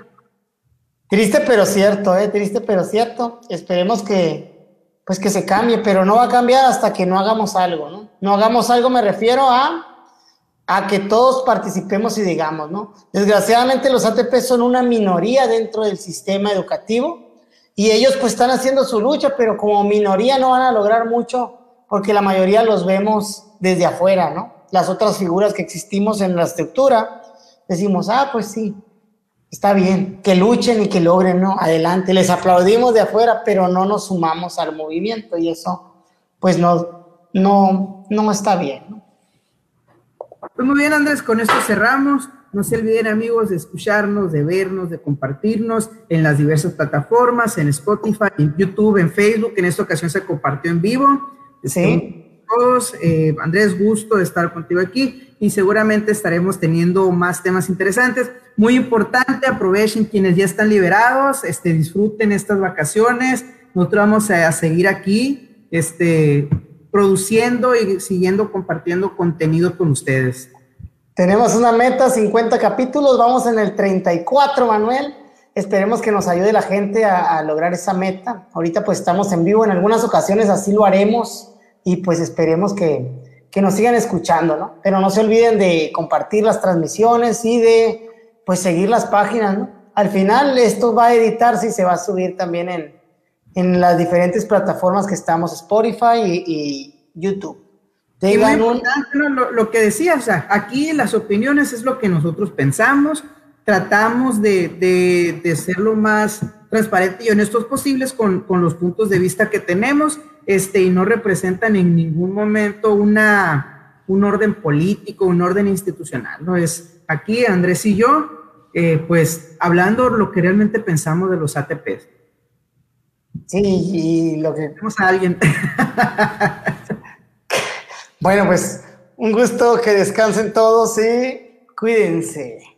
[SPEAKER 2] Triste pero cierto, ¿eh? Triste pero cierto. Esperemos que, pues que se cambie, pero no va a cambiar hasta que no hagamos algo, ¿no? No hagamos algo, me refiero a, a que todos participemos y digamos, ¿no? Desgraciadamente los ATP son una minoría dentro del sistema educativo y ellos pues están haciendo su lucha, pero como minoría no van a lograr mucho porque la mayoría los vemos desde afuera, ¿no? Las otras figuras que existimos en la estructura, decimos, ah, pues sí, está bien, que luchen y que logren, ¿no? Adelante, les aplaudimos de afuera, pero no nos sumamos al movimiento y eso, pues no, no, no está bien, ¿no?
[SPEAKER 1] Pues muy bien, Andrés, con esto cerramos. No se olviden amigos de escucharnos, de vernos, de compartirnos en las diversas plataformas, en Spotify, en YouTube, en Facebook. En esta ocasión se compartió en vivo.
[SPEAKER 2] Sí.
[SPEAKER 1] Todos, eh, Andrés, gusto de estar contigo aquí y seguramente estaremos teniendo más temas interesantes. Muy importante, aprovechen quienes ya están liberados, este, disfruten estas vacaciones. Nosotros vamos a, seguir aquí, este, produciendo y siguiendo compartiendo contenido con ustedes.
[SPEAKER 2] Tenemos una meta, 50 capítulos, vamos en el 34, Manuel. Esperemos que nos ayude la gente a, lograr esa meta. Ahorita pues estamos en vivo, en algunas ocasiones así lo haremos y pues esperemos que, que nos sigan escuchando, ¿no? Pero no se olviden de compartir las transmisiones y de pues seguir las páginas, ¿no? Al final esto va a editarse y se va a subir también en, en las diferentes plataformas que estamos, Spotify y, y YouTube
[SPEAKER 1] lo, que decía, o sea, aquí las opiniones es lo que nosotros pensamos, tratamos de, de, ser lo más transparente y honestos posibles con, con, los puntos de vista que tenemos, este, y no representan en ningún momento una, un orden político, un orden institucional, ¿no? Es aquí Andrés y yo, eh, pues, hablando lo que realmente pensamos de los ATPs.
[SPEAKER 2] Sí, y lo que...
[SPEAKER 1] Tenemos a alguien. [laughs]
[SPEAKER 2] Bueno, pues un gusto que descansen todos y cuídense.